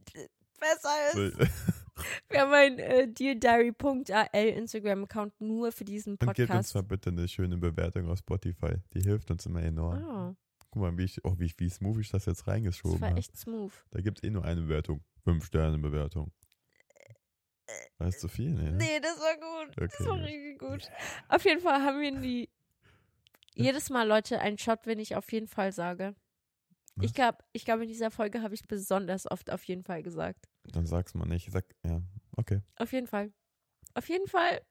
Besser ist. Wir haben einen äh, deardiary.al Instagram-Account nur für diesen Und gebt uns Podcast. mal bitte eine schöne Bewertung auf Spotify. Die hilft uns immer enorm. Oh, Guck mal, wie, ich, oh, wie, wie smooth ich das jetzt das reingeschoben war habe. echt smooth. Da gibt es eh nur eine Bewertung. Fünf Sterne Bewertung. War das zu viel? Nee, ne? Nee, das war gut. das Okay, war gut. richtig gut. Auf jeden Fall haben wir die. Jedes Mal, Leute, ein Shot, wenn ich auf jeden Fall sage. Ich Was? glaube, ich glaub, in dieser Folge habe ich besonders oft auf jeden Fall gesagt. Dann sag's mal nicht. Sag, ja, okay. Auf jeden Fall. Auf jeden Fall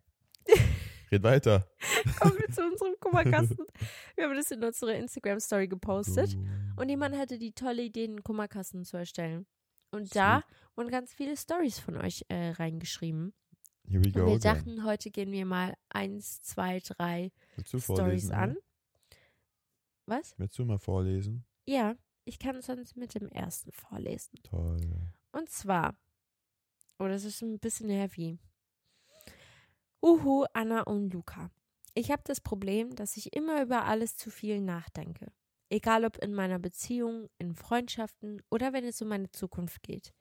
Red weiter. kommen wir zu unserem Kummerkasten. Wir haben das in unsere Instagram-Story gepostet. Und jemand hatte die tolle Idee, einen Kummerkasten zu erstellen. Und da wurden ganz viele Stories von euch äh, reingeschrieben. Here we Und go wir again. dachten, heute gehen wir mal eins, zwei, drei Stories an. Anna? Was? Willst du mal vorlesen? Ja, ich kann sonst mit dem ersten vorlesen. Toll. Und zwar, oh, das ist ein bisschen heavy. Uhu, Anna und Luca. Ich habe das Problem, dass ich immer über alles zu viel nachdenke. Egal ob in meiner Beziehung, in Freundschaften oder wenn es um meine Zukunft geht.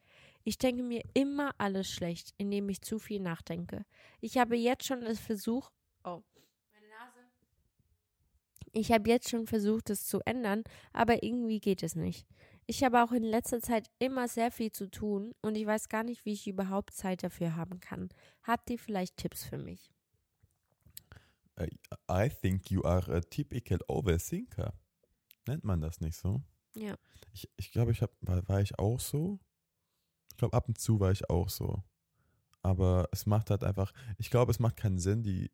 Ich denke mir immer alles schlecht, indem ich zu viel nachdenke. Ich habe jetzt schon das Versuch. Oh. Ich habe jetzt schon versucht, es zu ändern, aber irgendwie geht es nicht. Ich habe auch in letzter Zeit immer sehr viel zu tun und ich weiß gar nicht, wie ich überhaupt Zeit dafür haben kann. Habt ihr vielleicht Tipps für mich? I, I think you are a typical overthinker. Nennt man das nicht so? Ja. Ich, ich glaube, ich hab, war, war ich auch so. Ich glaube, ab und zu war ich auch so. Aber es macht halt einfach, ich glaube, es macht keinen Sinn, die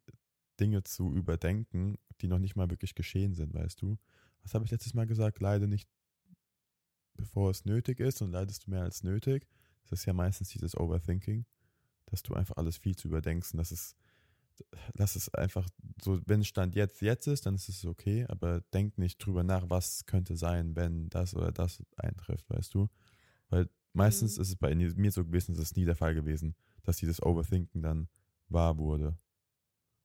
Dinge zu überdenken, die noch nicht mal wirklich geschehen sind, weißt du? Was habe ich letztes Mal gesagt? Leide nicht, bevor es nötig ist und leidest du mehr als nötig. Das ist ja meistens dieses Overthinking, dass du einfach alles viel zu überdenkst und das ist, lass es einfach so, wenn Stand jetzt jetzt ist, dann ist es okay, aber denk nicht drüber nach, was könnte sein, wenn das oder das eintrifft, weißt du? Weil meistens Mhm. ist es bei mir so gewesen, es ist nie der Fall gewesen, dass dieses Overthinken dann wahr wurde.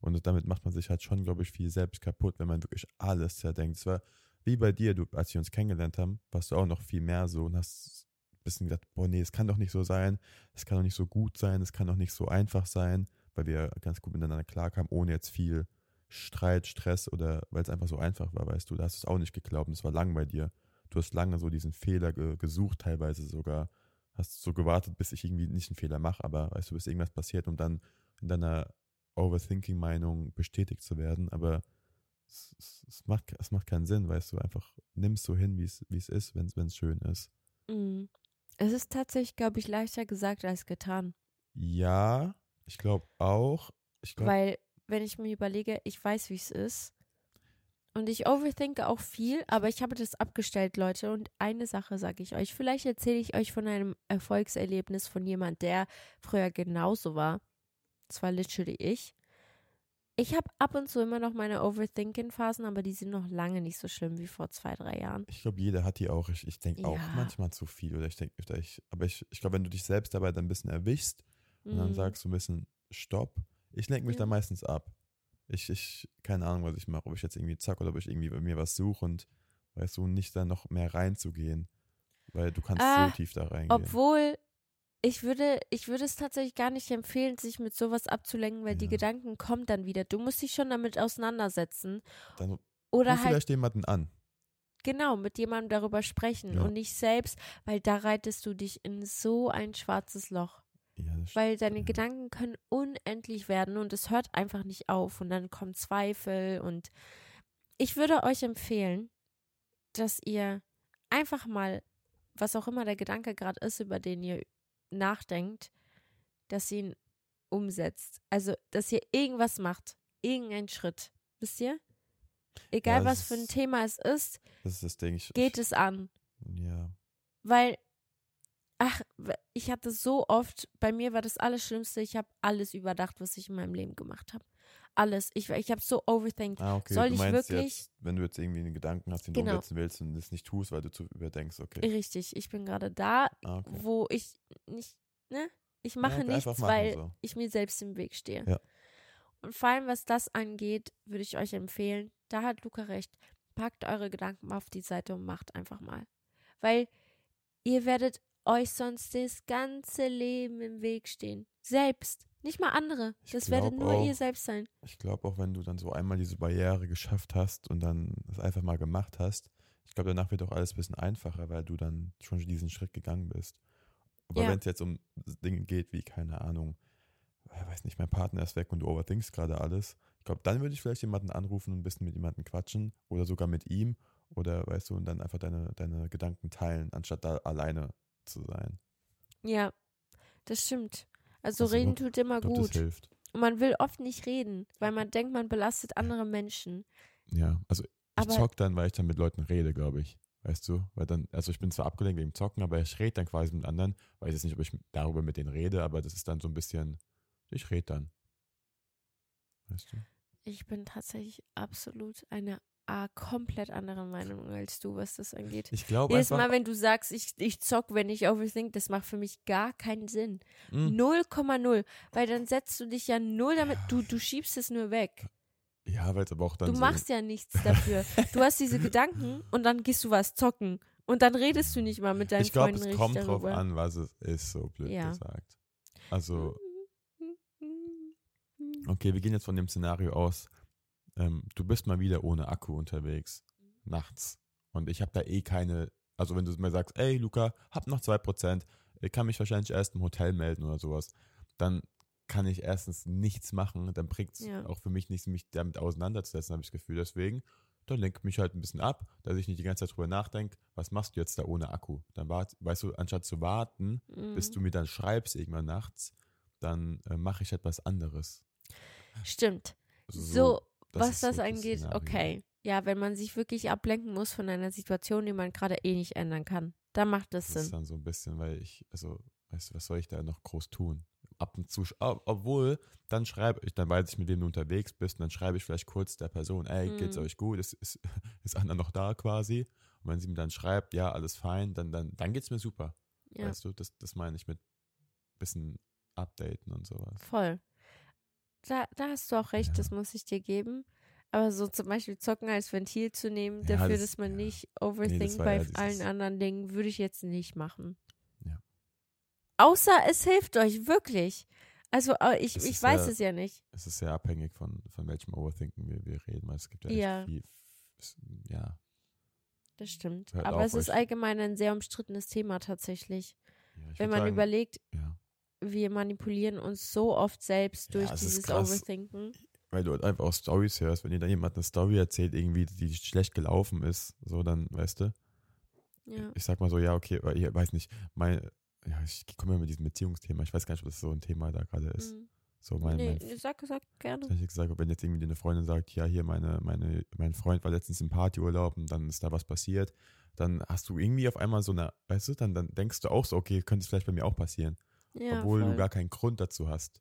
Und damit macht man sich halt schon, glaube ich, viel selbst kaputt, wenn man wirklich alles zerdenkt. Es war wie bei dir, du, als wir uns kennengelernt haben, warst du auch noch viel mehr so und hast ein bisschen gedacht, boah, nee, es kann doch nicht so sein, es kann doch nicht so gut sein, es kann doch nicht so einfach sein, weil wir ganz gut miteinander klarkamen, ohne jetzt viel Streit, Stress oder weil es einfach so einfach war, weißt du, da hast du es auch nicht geglaubt und es war lang bei dir. Du hast lange so diesen Fehler ge gesucht, teilweise sogar, hast so gewartet, bis ich irgendwie nicht einen Fehler mache, aber weißt du, bis irgendwas passiert, um dann in deiner Overthinking-Meinung bestätigt zu werden, aber es, es, es, macht, es macht keinen Sinn, weißt du, einfach nimm es so hin, wie es ist, wenn es schön ist. Mhm. Es ist tatsächlich, glaube ich, leichter gesagt als getan. Ja, ich glaube auch. Ich glaube, Weil, wenn ich mir überlege, ich weiß, wie es ist. Und ich overthinke auch viel, aber ich habe das abgestellt, Leute. Und eine Sache sage ich euch. Vielleicht erzähle ich euch von einem Erfolgserlebnis von jemand, der früher genauso war. Das war literally ich. Ich habe ab und zu immer noch meine Overthinking-Phasen, aber die sind noch lange nicht so schlimm wie vor zwei, drei Jahren. ich glaube, jeder hat die auch. Ich, ich denke auch Ja. manchmal zu viel. Oder ich denke, ich, aber ich, ich glaube, wenn du dich selbst dabei dann ein bisschen erwischst und dann Mhm. sagst du ein bisschen Stopp, ich lenke mich Ja. da meistens ab. Ich, ich, keine Ahnung, was ich mache, ob ich jetzt irgendwie zack oder ob ich irgendwie bei mir was suche und weißt du, nicht da noch mehr reinzugehen. Weil du kannst Ah, so tief da reingehen. Obwohl, ich würde, ich würde es tatsächlich gar nicht empfehlen, sich mit sowas abzulenken, weil die Ja. Gedanken kommen dann wieder. Du musst dich schon damit auseinandersetzen. dann ruf Oder halt, vielleicht jemanden an. genau, mit jemandem darüber sprechen Ja. und nicht selbst, weil da reitest du dich in so ein schwarzes Loch. Ja, Weil deine. Gedanken können unendlich werden und es hört einfach nicht auf und dann kommen Zweifel und ich würde euch empfehlen, dass ihr einfach mal, was auch immer der Gedanke gerade ist, über den ihr nachdenkt, dass ihr ihn umsetzt. Also, dass ihr irgendwas macht, irgendeinen Schritt. Wisst ihr? Egal Ja, was für ein Thema es ist, Das ist das. Ich, geht es an. ich, Ja. Weil, ach, ich hatte so oft, bei mir war das Allerschlimmste, ich habe alles überdacht, was ich in meinem Leben gemacht habe. Alles. Ich, ich habe so overthinkt. Ah, okay. Soll du ich meinst wirklich- Jetzt, wenn du jetzt irgendwie einen Gedanken hast, den Genau. du umsetzen willst und es nicht tust, weil du zu überdenkst, okay. Richtig, ich bin gerade da, Ah, okay. wo ich nicht, ne? Ich mache einfach nichts, machen weil so. ich mir selbst im Weg stehe. Ja. Und vor allem, was das angeht, würde ich euch empfehlen, da hat Luca recht, packt eure Gedanken auf die Seite und macht einfach mal. Weil ihr werdet euch sonst das ganze Leben im Weg stehen. Selbst. Nicht mal andere. Ich Das werdet nur auch- ihr selbst sein. Ich glaube auch, wenn du dann so einmal diese Barriere geschafft hast und dann das einfach mal gemacht hast, ich glaube, danach wird auch alles ein bisschen einfacher, weil du dann schon diesen Schritt gegangen bist. Aber Ja. wenn es jetzt um Dinge geht wie, keine Ahnung, ich weiß nicht, mein Partner ist weg und du overthinkst gerade alles, ich glaube, dann würde ich vielleicht jemanden anrufen und ein bisschen mit jemandem quatschen oder sogar mit ihm oder weißt du, und dann einfach deine, deine Gedanken teilen, anstatt da alleine zu sein. Ja, das stimmt. Also Also, reden tut immer glaube, das gut. hilft. Und man will oft nicht reden, weil man denkt, man belastet andere Menschen. Ja, also ich Aber- zock dann, weil ich dann mit Leuten rede, glaube ich. Weißt du? Weil dann, also ich bin zwar abgelenkt wegen Zocken, aber ich rede dann quasi mit anderen. Weiß jetzt nicht, ob ich darüber mit denen rede, aber das ist dann so ein bisschen, ich rede dann. Weißt du? Ich bin tatsächlich absolut eine ah, komplett andere Meinung als du, was das angeht. Ich glaube Jedes einfach. Mal, wenn du sagst, ich, ich zock, wenn ich overthink, das macht für mich gar keinen Sinn. Mh, 0,0. Weil dann setzt du dich ja null damit, du, du schiebst es nur weg. ja, weil es aber auch dann Du so. machst ja nichts dafür. Du hast diese Gedanken und dann gehst du was zocken. Und dann redest du nicht mal mit deinen Ich glaube, Freunden es kommt richtig drauf darüber. an, was es ist, so blöd Ja. gesagt. Also, okay, wir gehen jetzt von dem Szenario aus. Ähm, du bist mal wieder ohne Akku unterwegs, nachts. Und ich habe da eh keine, also wenn du mir sagst, ey Luca, hab noch 2%, ich kann mich wahrscheinlich erst im Hotel melden oder sowas, dann kann ich erstens nichts machen, dann bringt es Ja. auch für mich nichts, mich damit auseinanderzusetzen, habe ich das Gefühl. Deswegen, dann lenkt mich halt ein bisschen ab, dass ich nicht die ganze Zeit drüber nachdenke, was machst du jetzt da ohne Akku? Dann wart, weißt du, anstatt zu warten, bis Mhm. du mir dann schreibst irgendwann nachts, dann äh, mache ich etwas anderes. Stimmt. Also So, das was ist das so angeht, Szenario. okay. Ja, wenn man sich wirklich ablenken muss von einer Situation, die man gerade eh nicht ändern kann, dann macht das Das ist Sinn. dann so ein bisschen, weil ich, also, weißt du, was soll ich da noch groß tun? Ab und zu, ob- obwohl, dann schreibe ich, dann weiß ich, mit wem du unterwegs bist, und dann schreibe ich vielleicht kurz der Person, ey, geht's Mhm. euch gut? Ist, ist, ist Anna noch da quasi? Und wenn sie mir dann schreibt, ja, alles fein, dann, dann, dann geht's mir super. Ja, Weißt du, das, das meine ich mit bisschen updaten und sowas. voll. Da, da hast du auch recht, Ja. das muss ich dir geben. Aber so zum Beispiel Zocken als Ventil zu nehmen, Ja, dafür, das- dass man ja. nicht overthinkt war bei allen anderen Dingen, würde ich jetzt nicht machen. Ja. Außer es hilft euch, wirklich. Also äh, ich, Es ich weiß es ja nicht. Es ist sehr abhängig von, von welchem Overthinken wir, wir reden, weil es gibt ja viel, ja, Das stimmt. Hört Aber auf, es ist allgemein ein sehr umstrittenes Thema tatsächlich. Wenn man sagen, überlegt, ja. Wir manipulieren uns so oft selbst Ja, durch ist dieses krass. Overthinken. weil du halt einfach auch Stories hörst, wenn dir da jemand eine Story erzählt, irgendwie, die schlecht gelaufen ist, so dann, weißt du, Ja. ich sag mal so, ja, okay, ich weiß nicht, mein, ja, ich komme ja mit diesem Beziehungsthema, ich weiß gar nicht, ob das so ein Thema da gerade ist. Mhm. So mein, nee, mein sag, sag gerne. Ich gesagt, wenn jetzt irgendwie eine Freundin sagt, ja, hier meine, meine, mein Freund war letztens im Partyurlaub und dann ist da was passiert, dann hast du irgendwie auf einmal so eine, weißt du, dann, dann denkst du auch so, okay, könnte es vielleicht bei mir auch passieren, Ja, obwohl voll. du gar keinen Grund dazu hast.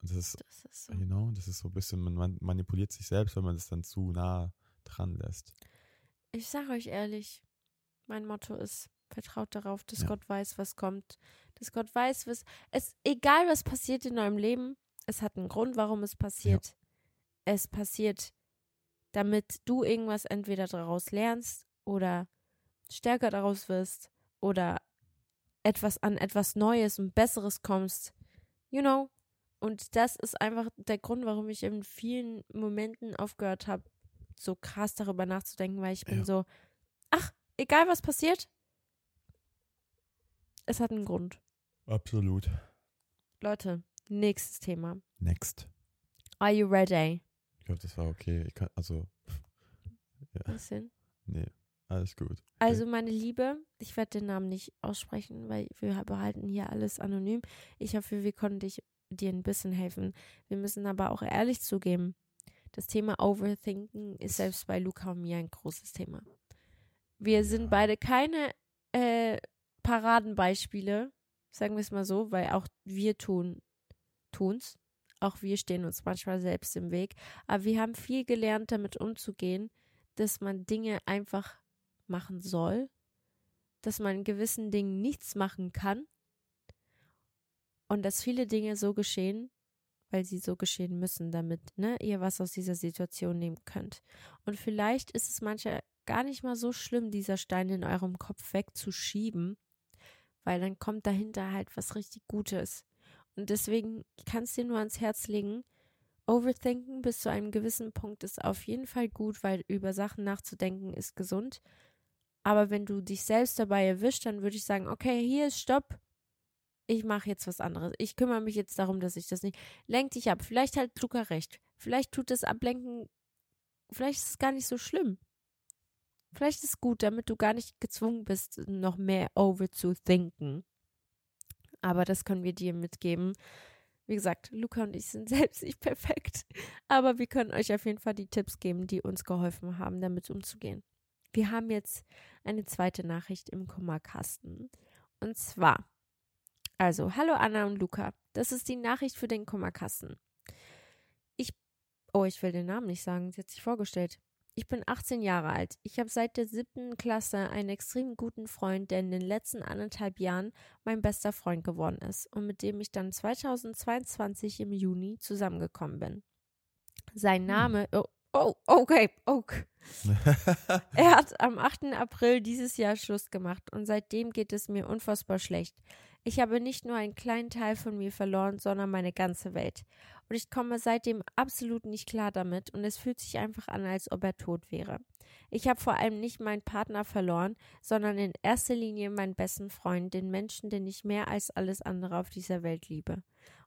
Und das ist, das ist so. genau, das ist so ein bisschen, man, man manipuliert sich selbst, wenn man das dann zu nah dran lässt. Ich sage euch ehrlich, mein Motto ist, vertraut darauf, dass Ja. Gott weiß, was kommt. Dass Gott weiß, was. Es, egal was passiert in eurem Leben, es hat einen Grund, warum es passiert. Es passiert, damit du irgendwas entweder daraus lernst oder stärker daraus wirst oder etwas an etwas Neues und Besseres kommst. You know? Und das ist einfach der Grund, warum ich in vielen Momenten aufgehört habe, so krass darüber nachzudenken, weil ich bin Ja. so, ach, egal was passiert, es hat einen Grund. Absolut. Leute, nächstes Thema. Next. Are you ready? Ich glaube, das war okay. Kann, also, ja, Was denn? nee, alles gut. Also, meine Liebe, ich werde den Namen nicht aussprechen, weil wir behalten hier alles anonym. Ich hoffe, wir konnten dich, dir ein bisschen helfen. Wir müssen aber auch ehrlich zugeben, das Thema Overthinking ist selbst bei Luca und mir ein großes Thema. Wir sind Ja. beide keine äh, Paradenbeispiele, sagen wir es mal so, weil auch wir tun tun's. Auch wir stehen uns manchmal selbst im Weg. Aber wir haben viel gelernt, damit umzugehen, dass man Dinge einfach machen soll, dass man gewissen Dingen nichts machen kann und dass viele Dinge so geschehen, weil sie so geschehen müssen, damit ne, ihr was aus dieser Situation nehmen könnt. Und vielleicht ist es manchmal gar nicht mal so schlimm, dieser Stein in eurem Kopf wegzuschieben, weil dann kommt dahinter halt was richtig Gutes. Und deswegen kannst dir nur ans Herz legen, Overthinken bis zu einem gewissen Punkt ist auf jeden Fall gut, weil über Sachen nachzudenken ist gesund. Aber wenn du dich selbst dabei erwischt, dann würde ich sagen, okay, hier ist Stopp. Ich mache jetzt was anderes. Ich kümmere mich jetzt darum, dass ich das nicht. Lenk dich ab. Vielleicht hat Luca recht. Vielleicht tut das Ablenken, vielleicht ist es gar nicht so schlimm. Vielleicht ist es gut, damit du gar nicht gezwungen bist, noch mehr over zu thinken. Aber das können wir dir mitgeben. Wie gesagt, Luca und ich sind selbst nicht perfekt. Aber wir können euch auf jeden Fall die Tipps geben, die uns geholfen haben, damit umzugehen. Wir haben jetzt eine zweite Nachricht im Kummerkasten. Und zwar, also, hallo Anna und Luca. Das ist die Nachricht für den Kummerkasten. Ich, oh, ich will den Namen nicht sagen, sie hat sich vorgestellt. Ich bin 18 Jahre alt. Ich habe seit der siebten Klasse einen extrem guten Freund, der in den letzten anderthalb Jahren mein bester Freund geworden ist und mit dem ich dann 2022 im Juni zusammengekommen bin. Sein Name, oh, Oh, okay, okay. Er hat am 8. April dieses Jahr Schluss gemacht und seitdem geht es mir unfassbar schlecht. Ich habe nicht nur einen kleinen Teil von mir verloren, sondern meine ganze Welt. Und ich komme seitdem absolut nicht klar damit und es fühlt sich einfach an, als ob er tot wäre. Ich habe vor allem nicht meinen Partner verloren, sondern in erster Linie meinen besten Freund, den Menschen, den ich mehr als alles andere auf dieser Welt liebe.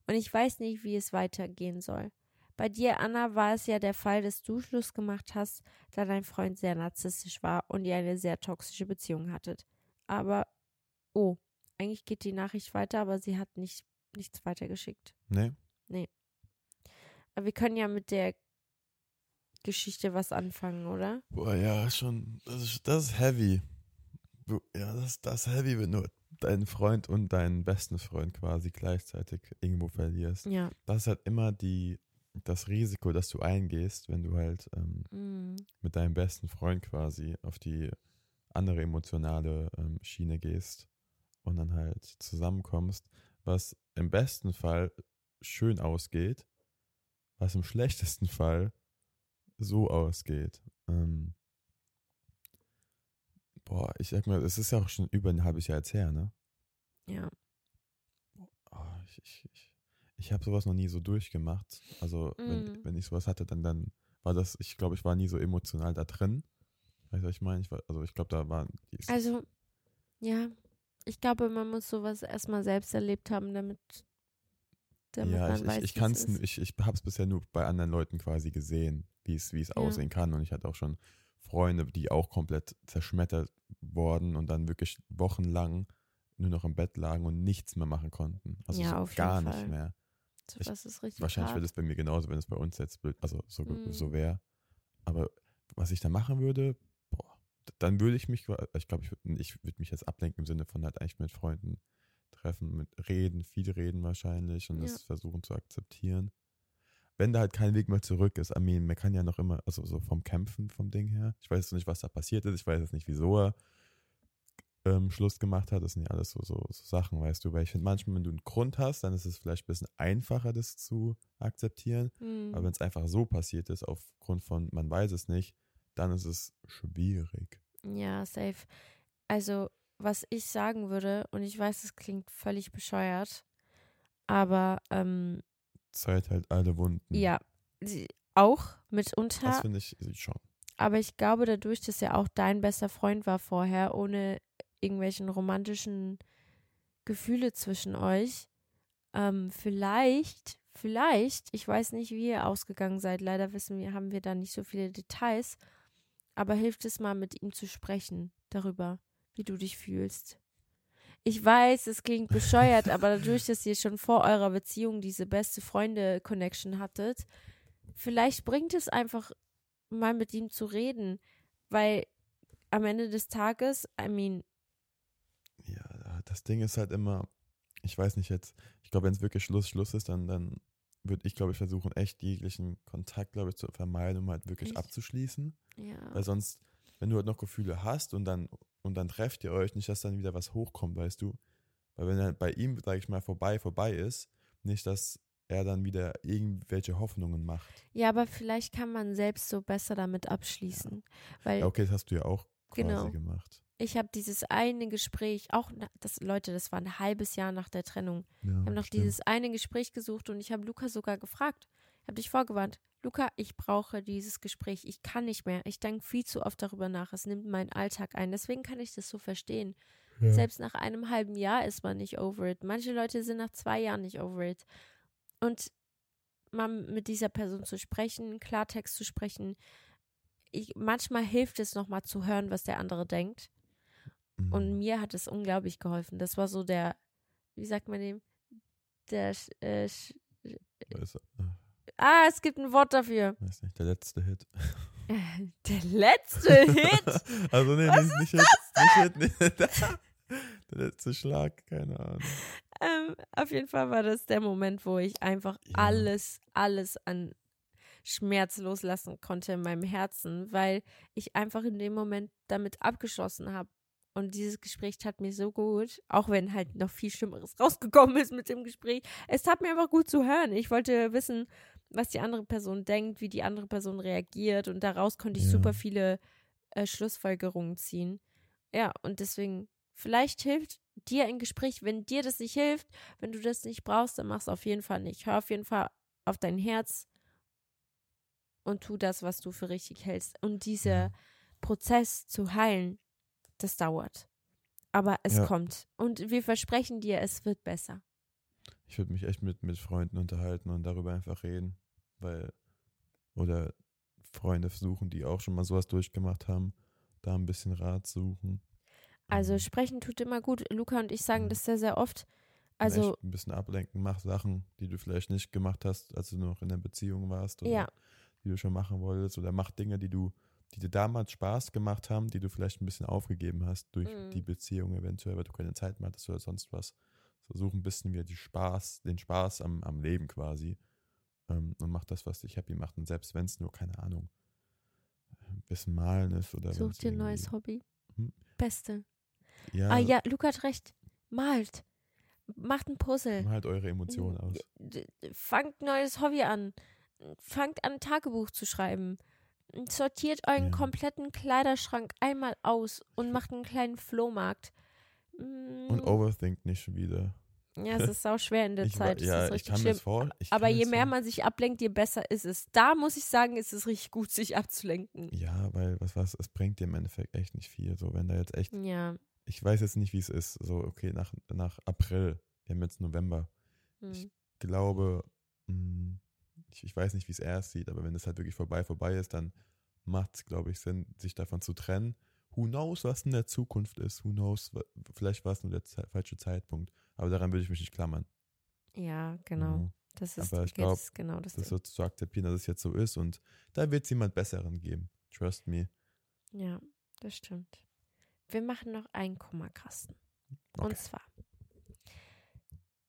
Und ich weiß nicht, wie es weitergehen soll. Bei dir, Anna, war es ja der Fall, dass du Schluss gemacht hast, da dein Freund sehr narzisstisch war und ihr eine sehr toxische Beziehung hattet. Aber, oh, eigentlich geht die Nachricht weiter, aber sie hat nicht, nichts weitergeschickt. Nee. Aber wir können ja mit der Geschichte was anfangen, oder? Boah, ja, schon. Das ist, das ist heavy. Ja, das, das ist heavy, wenn du deinen Freund und deinen besten Freund quasi gleichzeitig irgendwo verlierst. Ja. Das ist halt immer die, das Risiko, das du eingehst, wenn du halt ähm, Mhm. mit deinem besten Freund quasi auf die andere emotionale ähm, Schiene gehst und dann halt zusammenkommst, was im besten Fall schön ausgeht, was im schlechtesten Fall so ausgeht. Ähm, boah, ich sag mal, es ist ja auch schon über ein halbes Jahr jetzt her, ne? Ja. Oh, ich ich, ich, ich habe sowas noch nie so durchgemacht. Also, Mhm. wenn, wenn ich sowas hatte, dann, dann war das, ich glaube, ich war nie so emotional da drin. Weißt du, was ich meine? Ich war, also, ich glaube, da war. Die ist, Also, ja. Ich glaube, man muss sowas erstmal selbst erlebt haben, damit, damit ja, man ich, weiß, ich, ich wie kann es es, ist. ich, ich habe es bisher nur bei anderen Leuten quasi gesehen, wie es, wie es Ja. aussehen kann. Und ich hatte auch schon Freunde, die auch komplett zerschmettert worden und dann wirklich wochenlang nur noch im Bett lagen und nichts mehr machen konnten. Also Ja, so auf jeden gar Fall. nicht mehr. Das ist richtig Wahrscheinlich wäre das bei mir genauso, wenn es bei uns jetzt, also so, Mhm. so wäre. Aber was ich da machen würde, boah, dann würde ich mich, ich glaube, ich würde ich würd mich jetzt ablenken im Sinne von halt eigentlich mit Freunden treffen, mit reden, viel reden wahrscheinlich und Ja. das versuchen zu akzeptieren. Wenn da halt kein Weg mehr zurück ist, I mean, man kann ja noch immer, also so vom Kämpfen, vom Ding her, ich weiß jetzt nicht, was da passiert ist, ich weiß jetzt nicht, wieso er ähm, Schluss gemacht hat, das sind ja alles so, so, so Sachen, weißt du, weil ich finde manchmal, wenn du einen Grund hast, dann ist es vielleicht ein bisschen einfacher, das zu akzeptieren, Mhm. aber wenn es einfach so passiert ist, aufgrund von, man weiß es nicht, dann ist es schwierig. Ja, safe. Also, was ich sagen würde, und ich weiß, es klingt völlig bescheuert, aber ähm, Zeit halt alle Wunden. ja, auch Das mitunter, finde ich schon. aber ich glaube, dadurch, dass er auch dein bester Freund war vorher, ohne irgendwelchen romantischen Gefühle zwischen euch, ähm, vielleicht, vielleicht, ich weiß nicht, wie ihr ausgegangen seid, leider wissen wir, haben wir da nicht so viele Details, aber hilft es mal mit ihm zu sprechen darüber, wie du dich fühlst. Ich weiß, es klingt bescheuert, aber dadurch, dass ihr schon vor eurer Beziehung diese beste Freunde-Connection hattet, vielleicht bringt es einfach mal mit ihm zu reden, weil am Ende des Tages, I mean, Ja, das Ding ist halt immer, ich weiß nicht jetzt, ich glaube, wenn es wirklich Schluss, Schluss ist, dann, dann würde ich, glaube ich, versuchen, echt jeglichen Kontakt, glaube ich, zu vermeiden, um halt wirklich Echt? abzuschließen. ja. Weil sonst, wenn du halt noch Gefühle hast und dann, und dann trefft ihr euch, nicht, dass dann wieder was hochkommt, weißt du? Weil wenn halt bei ihm, sage ich mal, vorbei, vorbei ist, nicht, dass er dann wieder irgendwelche Hoffnungen macht. Ja, aber vielleicht kann man selbst so besser damit abschließen. Weil Ja, okay, das hast du ja auch quasi Genau. gemacht. Ich habe dieses eine Gespräch, auch das, Leute, das war ein halbes Jahr nach der Trennung. Ja, Wir haben noch stimmt. dieses eine Gespräch gesucht und ich habe Luca sogar gefragt. Ich habe dich vorgewarnt. Luca, ich brauche dieses Gespräch. Ich kann nicht mehr. Ich denke viel zu oft darüber nach. Es nimmt meinen Alltag ein. Deswegen kann ich das so verstehen. Ja. Selbst nach einem halben Jahr ist man nicht over it. Manche Leute sind nach zwei Jahren nicht over it. Und mal mit dieser Person zu sprechen, Klartext zu sprechen, ich, manchmal hilft es nochmal zu hören, was der andere denkt. Mhm. Und mir hat es unglaublich geholfen. Das war so der, wie sagt man dem? Der, äh, Weiß, äh, ah, es gibt ein Wort dafür. weiß nicht, der letzte Hit. Der letzte Hit. Also nee, Was nicht, nicht Hit, nicht Hit, der letzte Schlag, keine Ahnung. ähm, auf jeden Fall war das der Moment, wo ich einfach Ja. alles, alles an Schmerz loslassen konnte in meinem Herzen, weil ich einfach in dem Moment damit abgeschlossen habe. Und dieses Gespräch tat mir so gut, auch wenn halt noch viel Schlimmeres rausgekommen ist mit dem Gespräch. Es tat mir einfach gut zu hören. Ich wollte wissen, was die andere Person denkt, wie die andere Person reagiert und daraus konnte ich Ja. super viele äh, Schlussfolgerungen ziehen. Ja, und deswegen, vielleicht hilft dir ein Gespräch, wenn dir das nicht hilft, wenn du das nicht brauchst, dann mach es auf jeden Fall nicht. Hör auf jeden Fall auf dein Herz und tu das, was du für richtig hältst. Und dieser. Prozess zu heilen, das dauert. Aber es Ja. kommt. Und wir versprechen dir, es wird besser. Ich würde mich echt mit, mit Freunden unterhalten und darüber einfach reden, weil, oder Freunde suchen, die auch schon mal sowas durchgemacht haben, da ein bisschen Rat suchen. Also Ähm, sprechen tut immer gut. Luca und ich sagen Mhm. das sehr, sehr oft. Also ein bisschen ablenken, mach Sachen, die du vielleicht nicht gemacht hast, als du noch in der Beziehung warst oder Ja. die du schon machen wolltest oder mach Dinge, die du, die dir damals Spaß gemacht haben, die du vielleicht ein bisschen aufgegeben hast durch Mhm. die Beziehung eventuell, weil du keine Zeit mehr hattest oder sonst was. Versuch ein bisschen wieder die Spaß, den Spaß am, am Leben quasi ähm, und mach das, was dich happy macht und selbst wenn es nur, keine Ahnung, ein bisschen malen ist oder such dir ein neues Hobby. Hm. Beste. Ja, Ah ja, Luca hat recht. Malt. Macht ein Puzzle. halt eure Emotionen aus. Fangt ein neues Hobby an. Fangt an, ein Tagebuch zu schreiben. Sortiert euren kompletten Kleiderschrank einmal aus und macht einen kleinen Flohmarkt. Und Mm, overthink nicht schon wieder. Ja, es ist auch schwer in der Ich, Zeit. Ja, ist ich kann mir schlimm. vor. Ich Aber kann je mehr vor- man sich ablenkt, je besser ist es. Da muss ich sagen, ist es richtig gut, sich abzulenken. Ja, weil was was, es bringt dir im Endeffekt echt nicht viel. So, wenn da jetzt echt, Ja. ich weiß jetzt nicht, wie es ist. So, okay, nach, nach April, wir haben jetzt November. Hm. Ich glaube, mh, ich, ich weiß nicht, wie es erst sieht, aber wenn es halt wirklich vorbei, vorbei ist, dann macht es, glaube ich, Sinn, sich davon zu trennen. Who knows, was in der Zukunft ist? Who knows? Vielleicht war es nur der Ze falsche Zeitpunkt. Aber daran würde ich mich nicht klammern. Ja, genau. Ja, Das ist, Aber ich jetzt glaub, ist genau das. Das so zu akzeptieren, dass es jetzt so ist und da wird es jemand Besseren geben. Trust me. Ja, das stimmt. Wir machen noch einen Kummerkasten. Und Okay. zwar.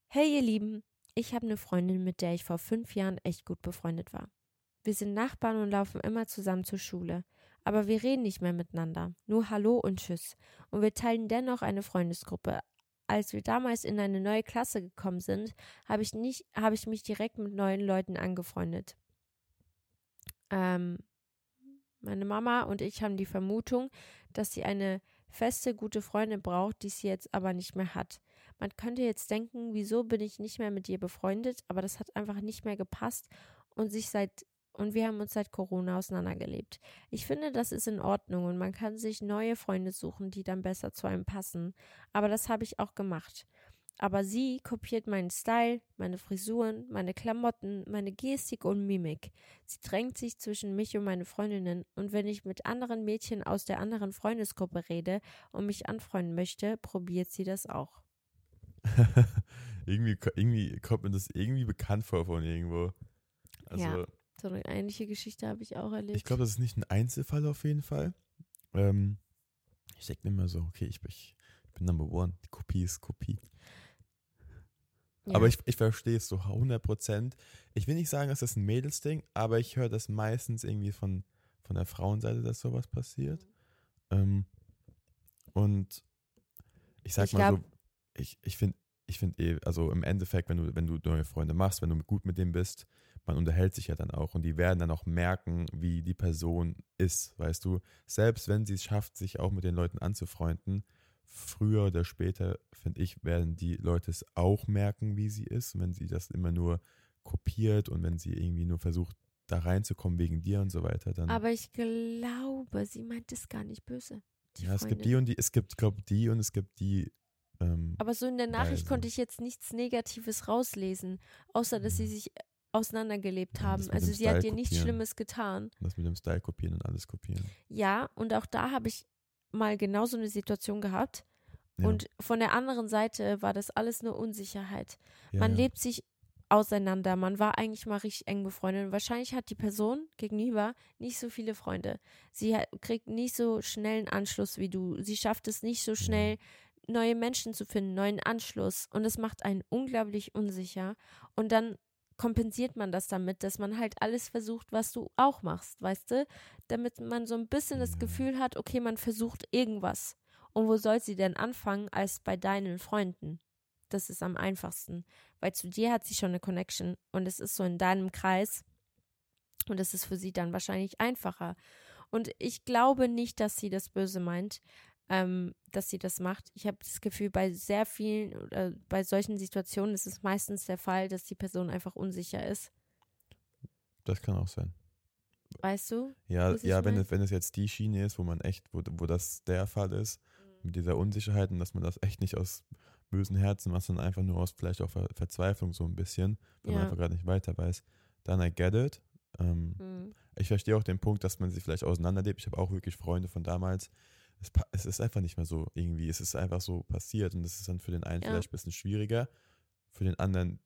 Hey ihr Lieben, ich habe eine Freundin, mit der ich vor fünf Jahren echt gut befreundet war. Wir sind Nachbarn und laufen immer zusammen zur Schule. Aber wir reden nicht mehr miteinander. Nur Hallo und Tschüss. Und wir teilen dennoch eine Freundesgruppe. Als wir damals in eine neue Klasse gekommen sind, habe ich, nicht, habe ich mich direkt mit neuen Leuten angefreundet. Ähm, meine Mama und ich haben die Vermutung, dass sie eine feste, gute Freundin braucht, die sie jetzt aber nicht mehr hat. Man könnte jetzt denken, wieso bin ich nicht mehr mit ihr befreundet, aber das hat einfach nicht mehr gepasst und sich seit und wir haben uns seit Corona auseinandergelebt. Ich finde, das ist in Ordnung und man kann sich neue Freunde suchen, die dann besser zu einem passen. Aber das habe ich auch gemacht. Aber sie kopiert meinen Style, meine Frisuren, meine Klamotten, meine Gestik und Mimik. Sie drängt sich zwischen mich und meine Freundinnen und wenn ich mit anderen Mädchen aus der anderen Freundesgruppe rede und mich anfreunden möchte, probiert sie das auch. irgendwie, irgendwie kommt mir das irgendwie bekannt vor von irgendwo. Also, Ja. So eine ähnliche Geschichte habe ich auch erlebt. ich glaube, das ist nicht ein Einzelfall auf jeden Fall. Ähm, ich denke mir immer so, okay, ich bin, ich bin Number One. Die Kopie ist Kopie. ja. Aber ich, ich verstehe es so 100 Prozent. Ich will nicht sagen, dass das ein Mädelsding, aber ich höre das meistens irgendwie von, von der Frauenseite, dass sowas passiert. Ähm, und ich sag Ich mal glaub- so, ich, ich finde, ich finde eh, also im Endeffekt, wenn du, wenn du neue Freunde machst, wenn du gut mit denen bist, man unterhält sich ja dann auch und die werden dann auch merken, wie die Person ist, weißt du. Selbst wenn sie es schafft, sich auch mit den Leuten anzufreunden, früher oder später, finde ich, werden die Leute es auch merken, wie sie ist. Und wenn sie das immer nur kopiert und wenn sie irgendwie nur versucht, da reinzukommen wegen dir und so weiter, dann. Aber ich glaube, sie meint es gar nicht böse. Ja, es gibt Freundin. die und die, es gibt, glaube die und es gibt die. Ähm, Aber so in der Nachricht Weise. konnte ich jetzt nichts Negatives rauslesen, außer dass sie Mhm. sich auseinandergelebt haben. Also sie hat dir nichts. Schlimmes getan. das mit dem Style kopieren und alles kopieren. Ja, und auch da habe ich mal genau so eine Situation gehabt. Ja, Und von der anderen Seite war das alles nur Unsicherheit. ja, man lebt sich auseinander. Man war eigentlich mal richtig eng befreundet. Und wahrscheinlich hat die Person gegenüber nicht so viele Freunde. Sie hat, kriegt nicht so schnell einen Anschluss wie du. Sie schafft es nicht so schnell, neue Menschen zu finden, neuen Anschluss. Und es macht einen unglaublich unsicher. Und dann kompensiert man das damit, dass man halt alles versucht, was du auch machst, weißt du? Damit man so ein bisschen das Ja. Gefühl hat, okay, man versucht irgendwas. Und wo soll sie denn anfangen als bei deinen Freunden? Das ist am einfachsten, weil zu dir hat sie schon eine Connection und es ist so in deinem Kreis. Und es ist für sie dann wahrscheinlich einfacher. Und ich glaube nicht, dass sie das böse meint, ähm, dass sie das macht. Ich habe das Gefühl, bei sehr vielen oder bei solchen Situationen ist es meistens der Fall, dass die Person einfach unsicher ist. Das kann auch sein. Weißt du? Ja, ja wenn, es, wenn es jetzt die Schiene ist, wo man echt, wo, wo das der Fall ist, mit dieser Unsicherheit und dass man das echt nicht aus bösen Herzen macht, sondern einfach nur aus vielleicht auch Ver Verzweiflung so ein bisschen, wenn man Ja. einfach gerade nicht weiter weiß, dann I get it. Ähm, Mhm. ich verstehe auch den Punkt, dass man sich vielleicht auseinanderlebt. Ich habe auch wirklich Freunde von damals. Es, es ist einfach nicht mehr so irgendwie. Es ist einfach so passiert und es ist dann für den einen Ja. vielleicht ein bisschen schwieriger. Für den anderen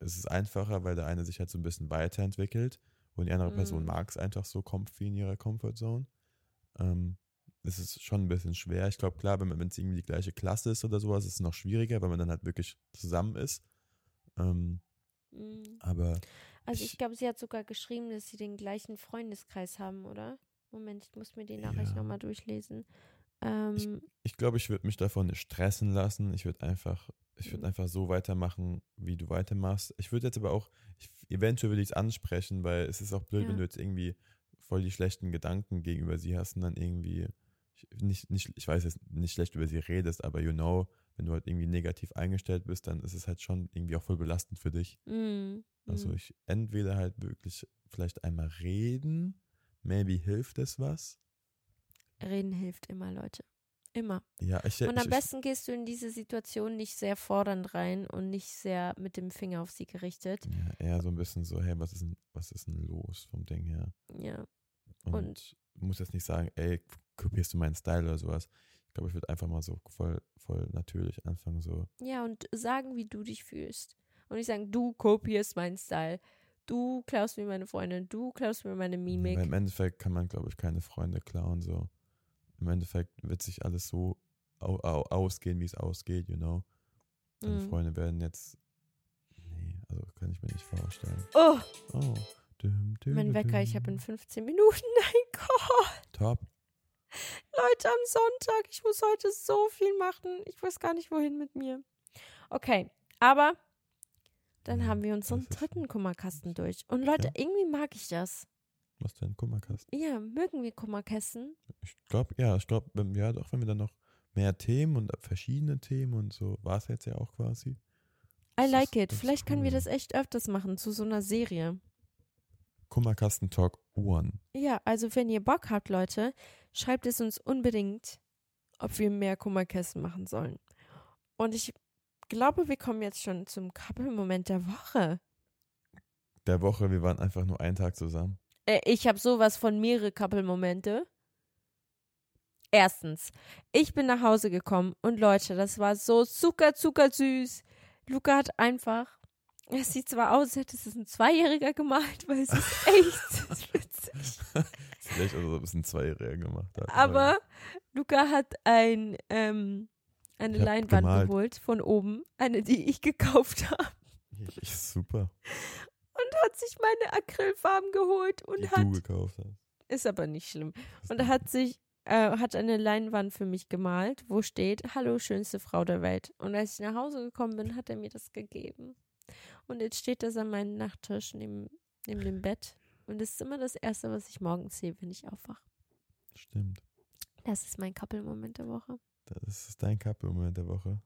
ist es einfacher, weil der eine sich halt so ein bisschen weiterentwickelt und die andere Person Mhm. mag es einfach so comfy in ihrer Comfortzone. Ähm, es ist schon ein bisschen schwer. Ich glaube, klar, wenn es irgendwie die gleiche Klasse ist oder sowas, ist es noch schwieriger, weil man dann halt wirklich zusammen ist. Ähm, Mhm. aber Also Ich- ich glaube, sie hat sogar geschrieben, dass sie den gleichen Freundeskreis haben, oder? Moment, ich muss mir die Nachricht Ja. nochmal durchlesen. Ähm, ich glaube, ich würde mich davon nicht stressen lassen. Ich würde einfach, ich würde Mhm. einfach so weitermachen, wie du weitermachst. Ich würde jetzt aber auch, ich, eventuell würde ich es ansprechen, weil es ist auch blöd, Ja. wenn du jetzt irgendwie voll die schlechten Gedanken gegenüber sie hast und dann irgendwie ich- nicht, nicht, ich weiß jetzt nicht schlecht über sie redest, aber you know, wenn du halt irgendwie negativ eingestellt bist, dann ist es halt schon irgendwie auch voll belastend für dich. mm, Also mm. ich entweder halt wirklich vielleicht einmal reden, maybe hilft es was. Reden hilft immer, Leute. Immer. Ja, ich, Und ich, am besten gehst du in diese Situation nicht sehr fordernd rein und nicht sehr mit dem Finger auf sie gerichtet. Ja, eher so ein bisschen so, hey, was ist denn, was ist denn los vom Ding her? Ja. Und, Und- muss jetzt nicht sagen, ey, kopierst du meinen Style oder sowas. Ich glaube, ich würde einfach mal so voll, voll natürlich anfangen, so. Ja, und sagen, wie du dich fühlst. Und nicht sagen, du kopierst meinen Style. Du klaust mir meine Freundin. Du klaust mir meine Mimik. Im Endeffekt kann man, glaube ich, keine Freunde klauen, so. Im Endeffekt wird sich alles so au, au, ausgehen, wie es ausgeht, you know. Deine Mhm. Freunde werden jetzt, nee, also kann ich mir nicht vorstellen. Oh, Oh. Dum, dum, mein Wecker, ich habe in 15 Minuten. Mein Gott. Top. Leute, am Sonntag, ich muss heute so viel machen. Ich weiß gar nicht, wohin mit mir. Okay, aber dann haben wir unseren dritten Kummerkasten durch. Und Leute, Ja. irgendwie mag ich das. Was denn? Kummerkasten? Ja, mögen wir Kummerkästen? Ich glaube, ja, ich glaube, ja, doch, wenn wir dann noch mehr Themen und verschiedene Themen und so, war es jetzt ja auch quasi. I like it. Vielleicht können wir das echt öfters machen, zu so einer Serie. Kummerkasten Talk One. Ja, also wenn ihr Bock habt, Leute, schreibt es uns unbedingt, ob wir mehr Kummerkästen machen sollen. Und ich glaube, wir kommen jetzt schon zum Couple-Moment der Woche. Der Woche, wir waren einfach nur einen Tag zusammen. Äh, ich habe sowas von mehrere Couple-Momente. Erstens, ich bin nach Hause gekommen und Leute, das war so zucker, zucker süß. Luca hat einfach, es sieht zwar aus, als hätte es ein Zweijähriger gemalt, weil es ist echt witzig. Vielleicht also ein bisschen Zweijähriger gemacht hat. Aber Luca hat ein, ähm, eine Leinwand gemalt. geholt von oben, eine, die ich gekauft habe, Ich, super. und hat sich meine Acrylfarben geholt Die und du hat, gekauft hast. ist aber nicht schlimm, und hat sich, äh, hat eine Leinwand für mich gemalt, wo steht, hallo, schönste Frau der Welt. Und als ich nach Hause gekommen bin, hat er mir das gegeben. Und jetzt steht das an meinem Nachttisch neben, neben dem Bett. Und das ist immer das Erste, was ich morgens sehe, wenn ich aufwache. Stimmt. Das ist mein Couple-Moment der Woche. Das ist dein Couple-Moment der Woche.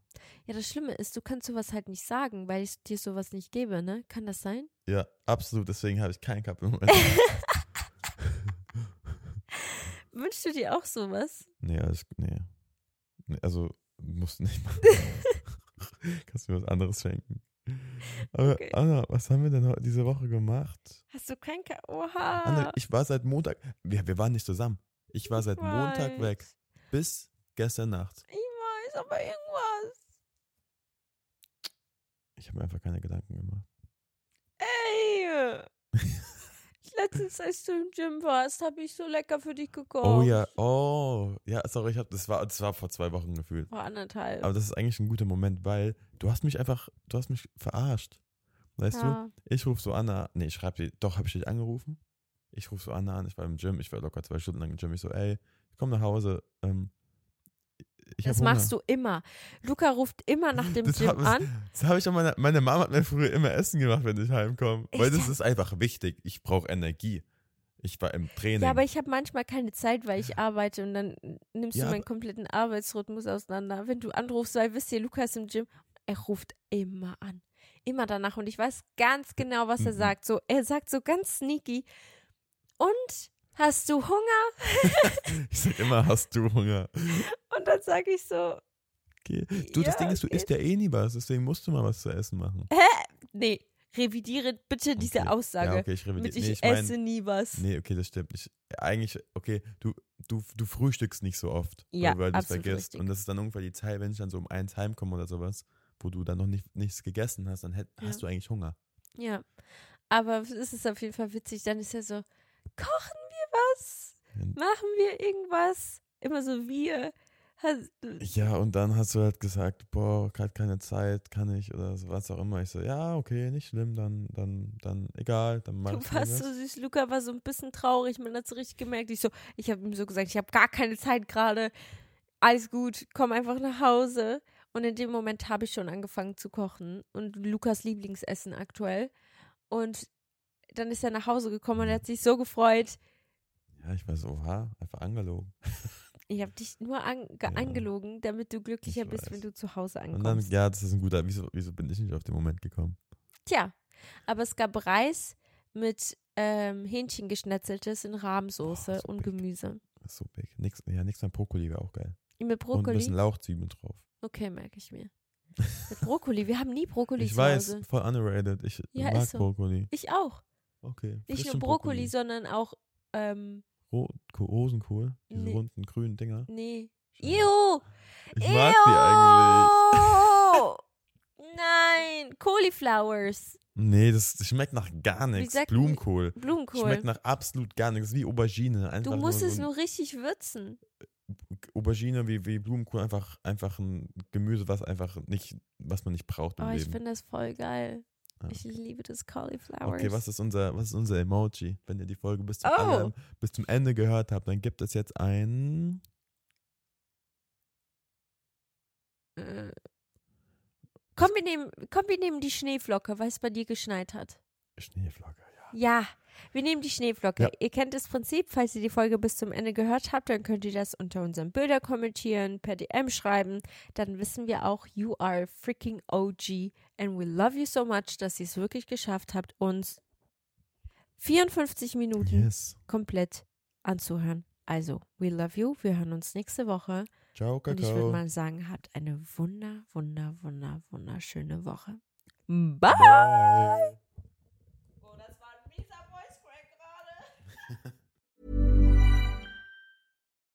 Ja, das Schlimme ist, du kannst sowas halt nicht sagen, weil ich dir sowas nicht gebe, ne? Kann das sein? Ja, absolut. Deswegen habe ich keinen Couple-Moment. Wünschst du dir auch sowas? nee, alles, nee. nee. Also, musst du nicht machen. Kannst du mir was anderes schenken. Aber Okay. Anna, was haben wir denn heute diese Woche gemacht? Hast du kein Ka Oha! Anna, ich war seit Montag, wir, wir waren nicht zusammen. Ich war seit Montag weg. Bis gestern Nacht. Ich weiß, aber irgendwas. Ich habe mir einfach keine Gedanken gemacht. Ey! Letztens, als du im Gym warst, habe ich so lecker für dich gekocht. Oh ja, oh. Ja, sorry, ich hab, das, war, das war vor zwei Wochen gefühlt. Vor anderthalb. Aber das ist eigentlich ein guter Moment, weil du hast mich einfach, du hast mich verarscht. Weißt du? ja. Ich rufe so Anna, nee, ich schreibe dir, doch, habe ich dich angerufen? Ich rufe so Anna an, ich war im Gym, ich war locker zwei Stunden lang im Gym. Ich so, ey, ich komme nach Hause, ähm, ich Das machst du immer. Luca ruft immer nach dem Das Gym hab- an. Das habe ich auch meine, meine Mama hat mir früher immer Essen gemacht, wenn ich heimkomme. Weil das ist einfach wichtig. Ich brauche Energie. Ich war im Training. Ja, aber ich habe manchmal keine Zeit, weil ich arbeite und dann nimmst Ja, du meinen kompletten Arbeitsrhythmus auseinander. Wenn du anrufst, weil wisst ihr, Lukas im Gym, er ruft immer an. Immer danach und ich weiß ganz genau, was er Mhm. sagt. So, er sagt so ganz sneaky. Und hast du Hunger? ich sag immer, hast du Hunger? Und dann sage ich so, Okay. Du, das Ja, Ding ist, du isst ja eh nie was, deswegen musst du mal was zu essen machen. nee, revidiere bitte diese Okay. Aussage. Ja, okay, ich revidiere. mit ich, Nee, ich mein, esse nie was. Nee, okay, das stimmt nicht. Eigentlich, okay, du, du, du frühstückst nicht so oft, Ja, weil, du es absolut vergisst. richtig. Und das ist dann ungefähr die Zeit, wenn ich dann so um eins heimkomme oder sowas, wo du dann noch nicht, nichts gegessen hast, dann hätt, Ja. hast du eigentlich Hunger. Ja. Aber es ist auf jeden Fall witzig. Dann ist er so, kochen was? Ja. Machen wir irgendwas? Immer so wir. Ja, und dann hast du halt gesagt, boah, gerade keine Zeit, kann ich oder so, was auch immer. Ich so, ja, okay, nicht schlimm, dann, dann, dann, egal, dann mach Du ich warst so süß. Luca war so ein bisschen traurig. Man hat es richtig gemerkt. Ich so, ich habe ihm so gesagt, ich habe gar keine Zeit gerade. Alles gut, komm einfach nach Hause. Und in dem Moment habe ich schon angefangen zu kochen. Und Lukas Lieblingsessen aktuell. Und dann ist er nach Hause gekommen und er hat sich so gefreut. Ja, ich war so, oha, einfach angelogen. Ich habe dich nur an, Ja. angelogen, damit du glücklicher Ich bist, weiß. wenn du zu Hause Und dann, ankommst. ja, das ist ein guter, wieso, wieso bin ich nicht auf den Moment gekommen? Tja, aber es gab Reis mit ähm, Hähnchen geschnetzeltes in Rahmsoße Boah, so und big. Gemüse. So big. Nix, ja, nichts an Brokkoli wäre auch geil. Mit Und ein Brokkoli. bisschen Lauchzwiebeln drauf. Okay, merke ich mir. Mit Brokkoli. Wir haben nie Brokkoli ich weiß, Hause. voll underrated. Ich Ja, mag so. Brokkoli. Ich auch. Okay. Nicht nur frischen Brokkoli, sondern auch, ähm, Ro Ko- Rosenkohl, diese Nee. runden grünen Dinger. nee. Ew! Ich mag die eigentlich. Ew! Nein! Cauliflowers. Nee, das, schmeckt nach gar nichts. sagt- Blumenkohl. Blumenkohl. Schmeckt nach absolut gar nichts. Wie Aubergine. Einfach du musst nur es nur richtig würzen. Aubergine wie, wie Blumenkohl einfach, einfach ein Gemüse, was einfach nicht, was man nicht braucht im Oh, ich Leben. finde das voll geil. Ah, Ich liebe das Cauliflowers. Okay, was ist unser, was ist unser Emoji? Wenn ihr die Folge bis zum, Oh. aller- bis zum Ende gehört habt, dann gibt es jetzt ein Äh. Komm, wir nehmen, komm, wir nehmen die Schneeflocke, weil es bei dir geschneit hat. Schneeflocke, ja. Ja, wir nehmen die Schneeflocke. Ja. Ihr kennt das Prinzip, falls ihr die Folge bis zum Ende gehört habt, dann könnt ihr das unter unseren Bilder kommentieren, per DM schreiben. Dann wissen wir auch, you are a freaking OG and we love you so much, dass ihr es wirklich geschafft habt, uns 54 Minuten Yes. komplett anzuhören. Also, we love you. Wir hören uns nächste Woche. Ciao, Und ich würde Kakao. mal sagen, habt eine wunder, wunder, wunder, wunderschöne Woche. Bye. Oh,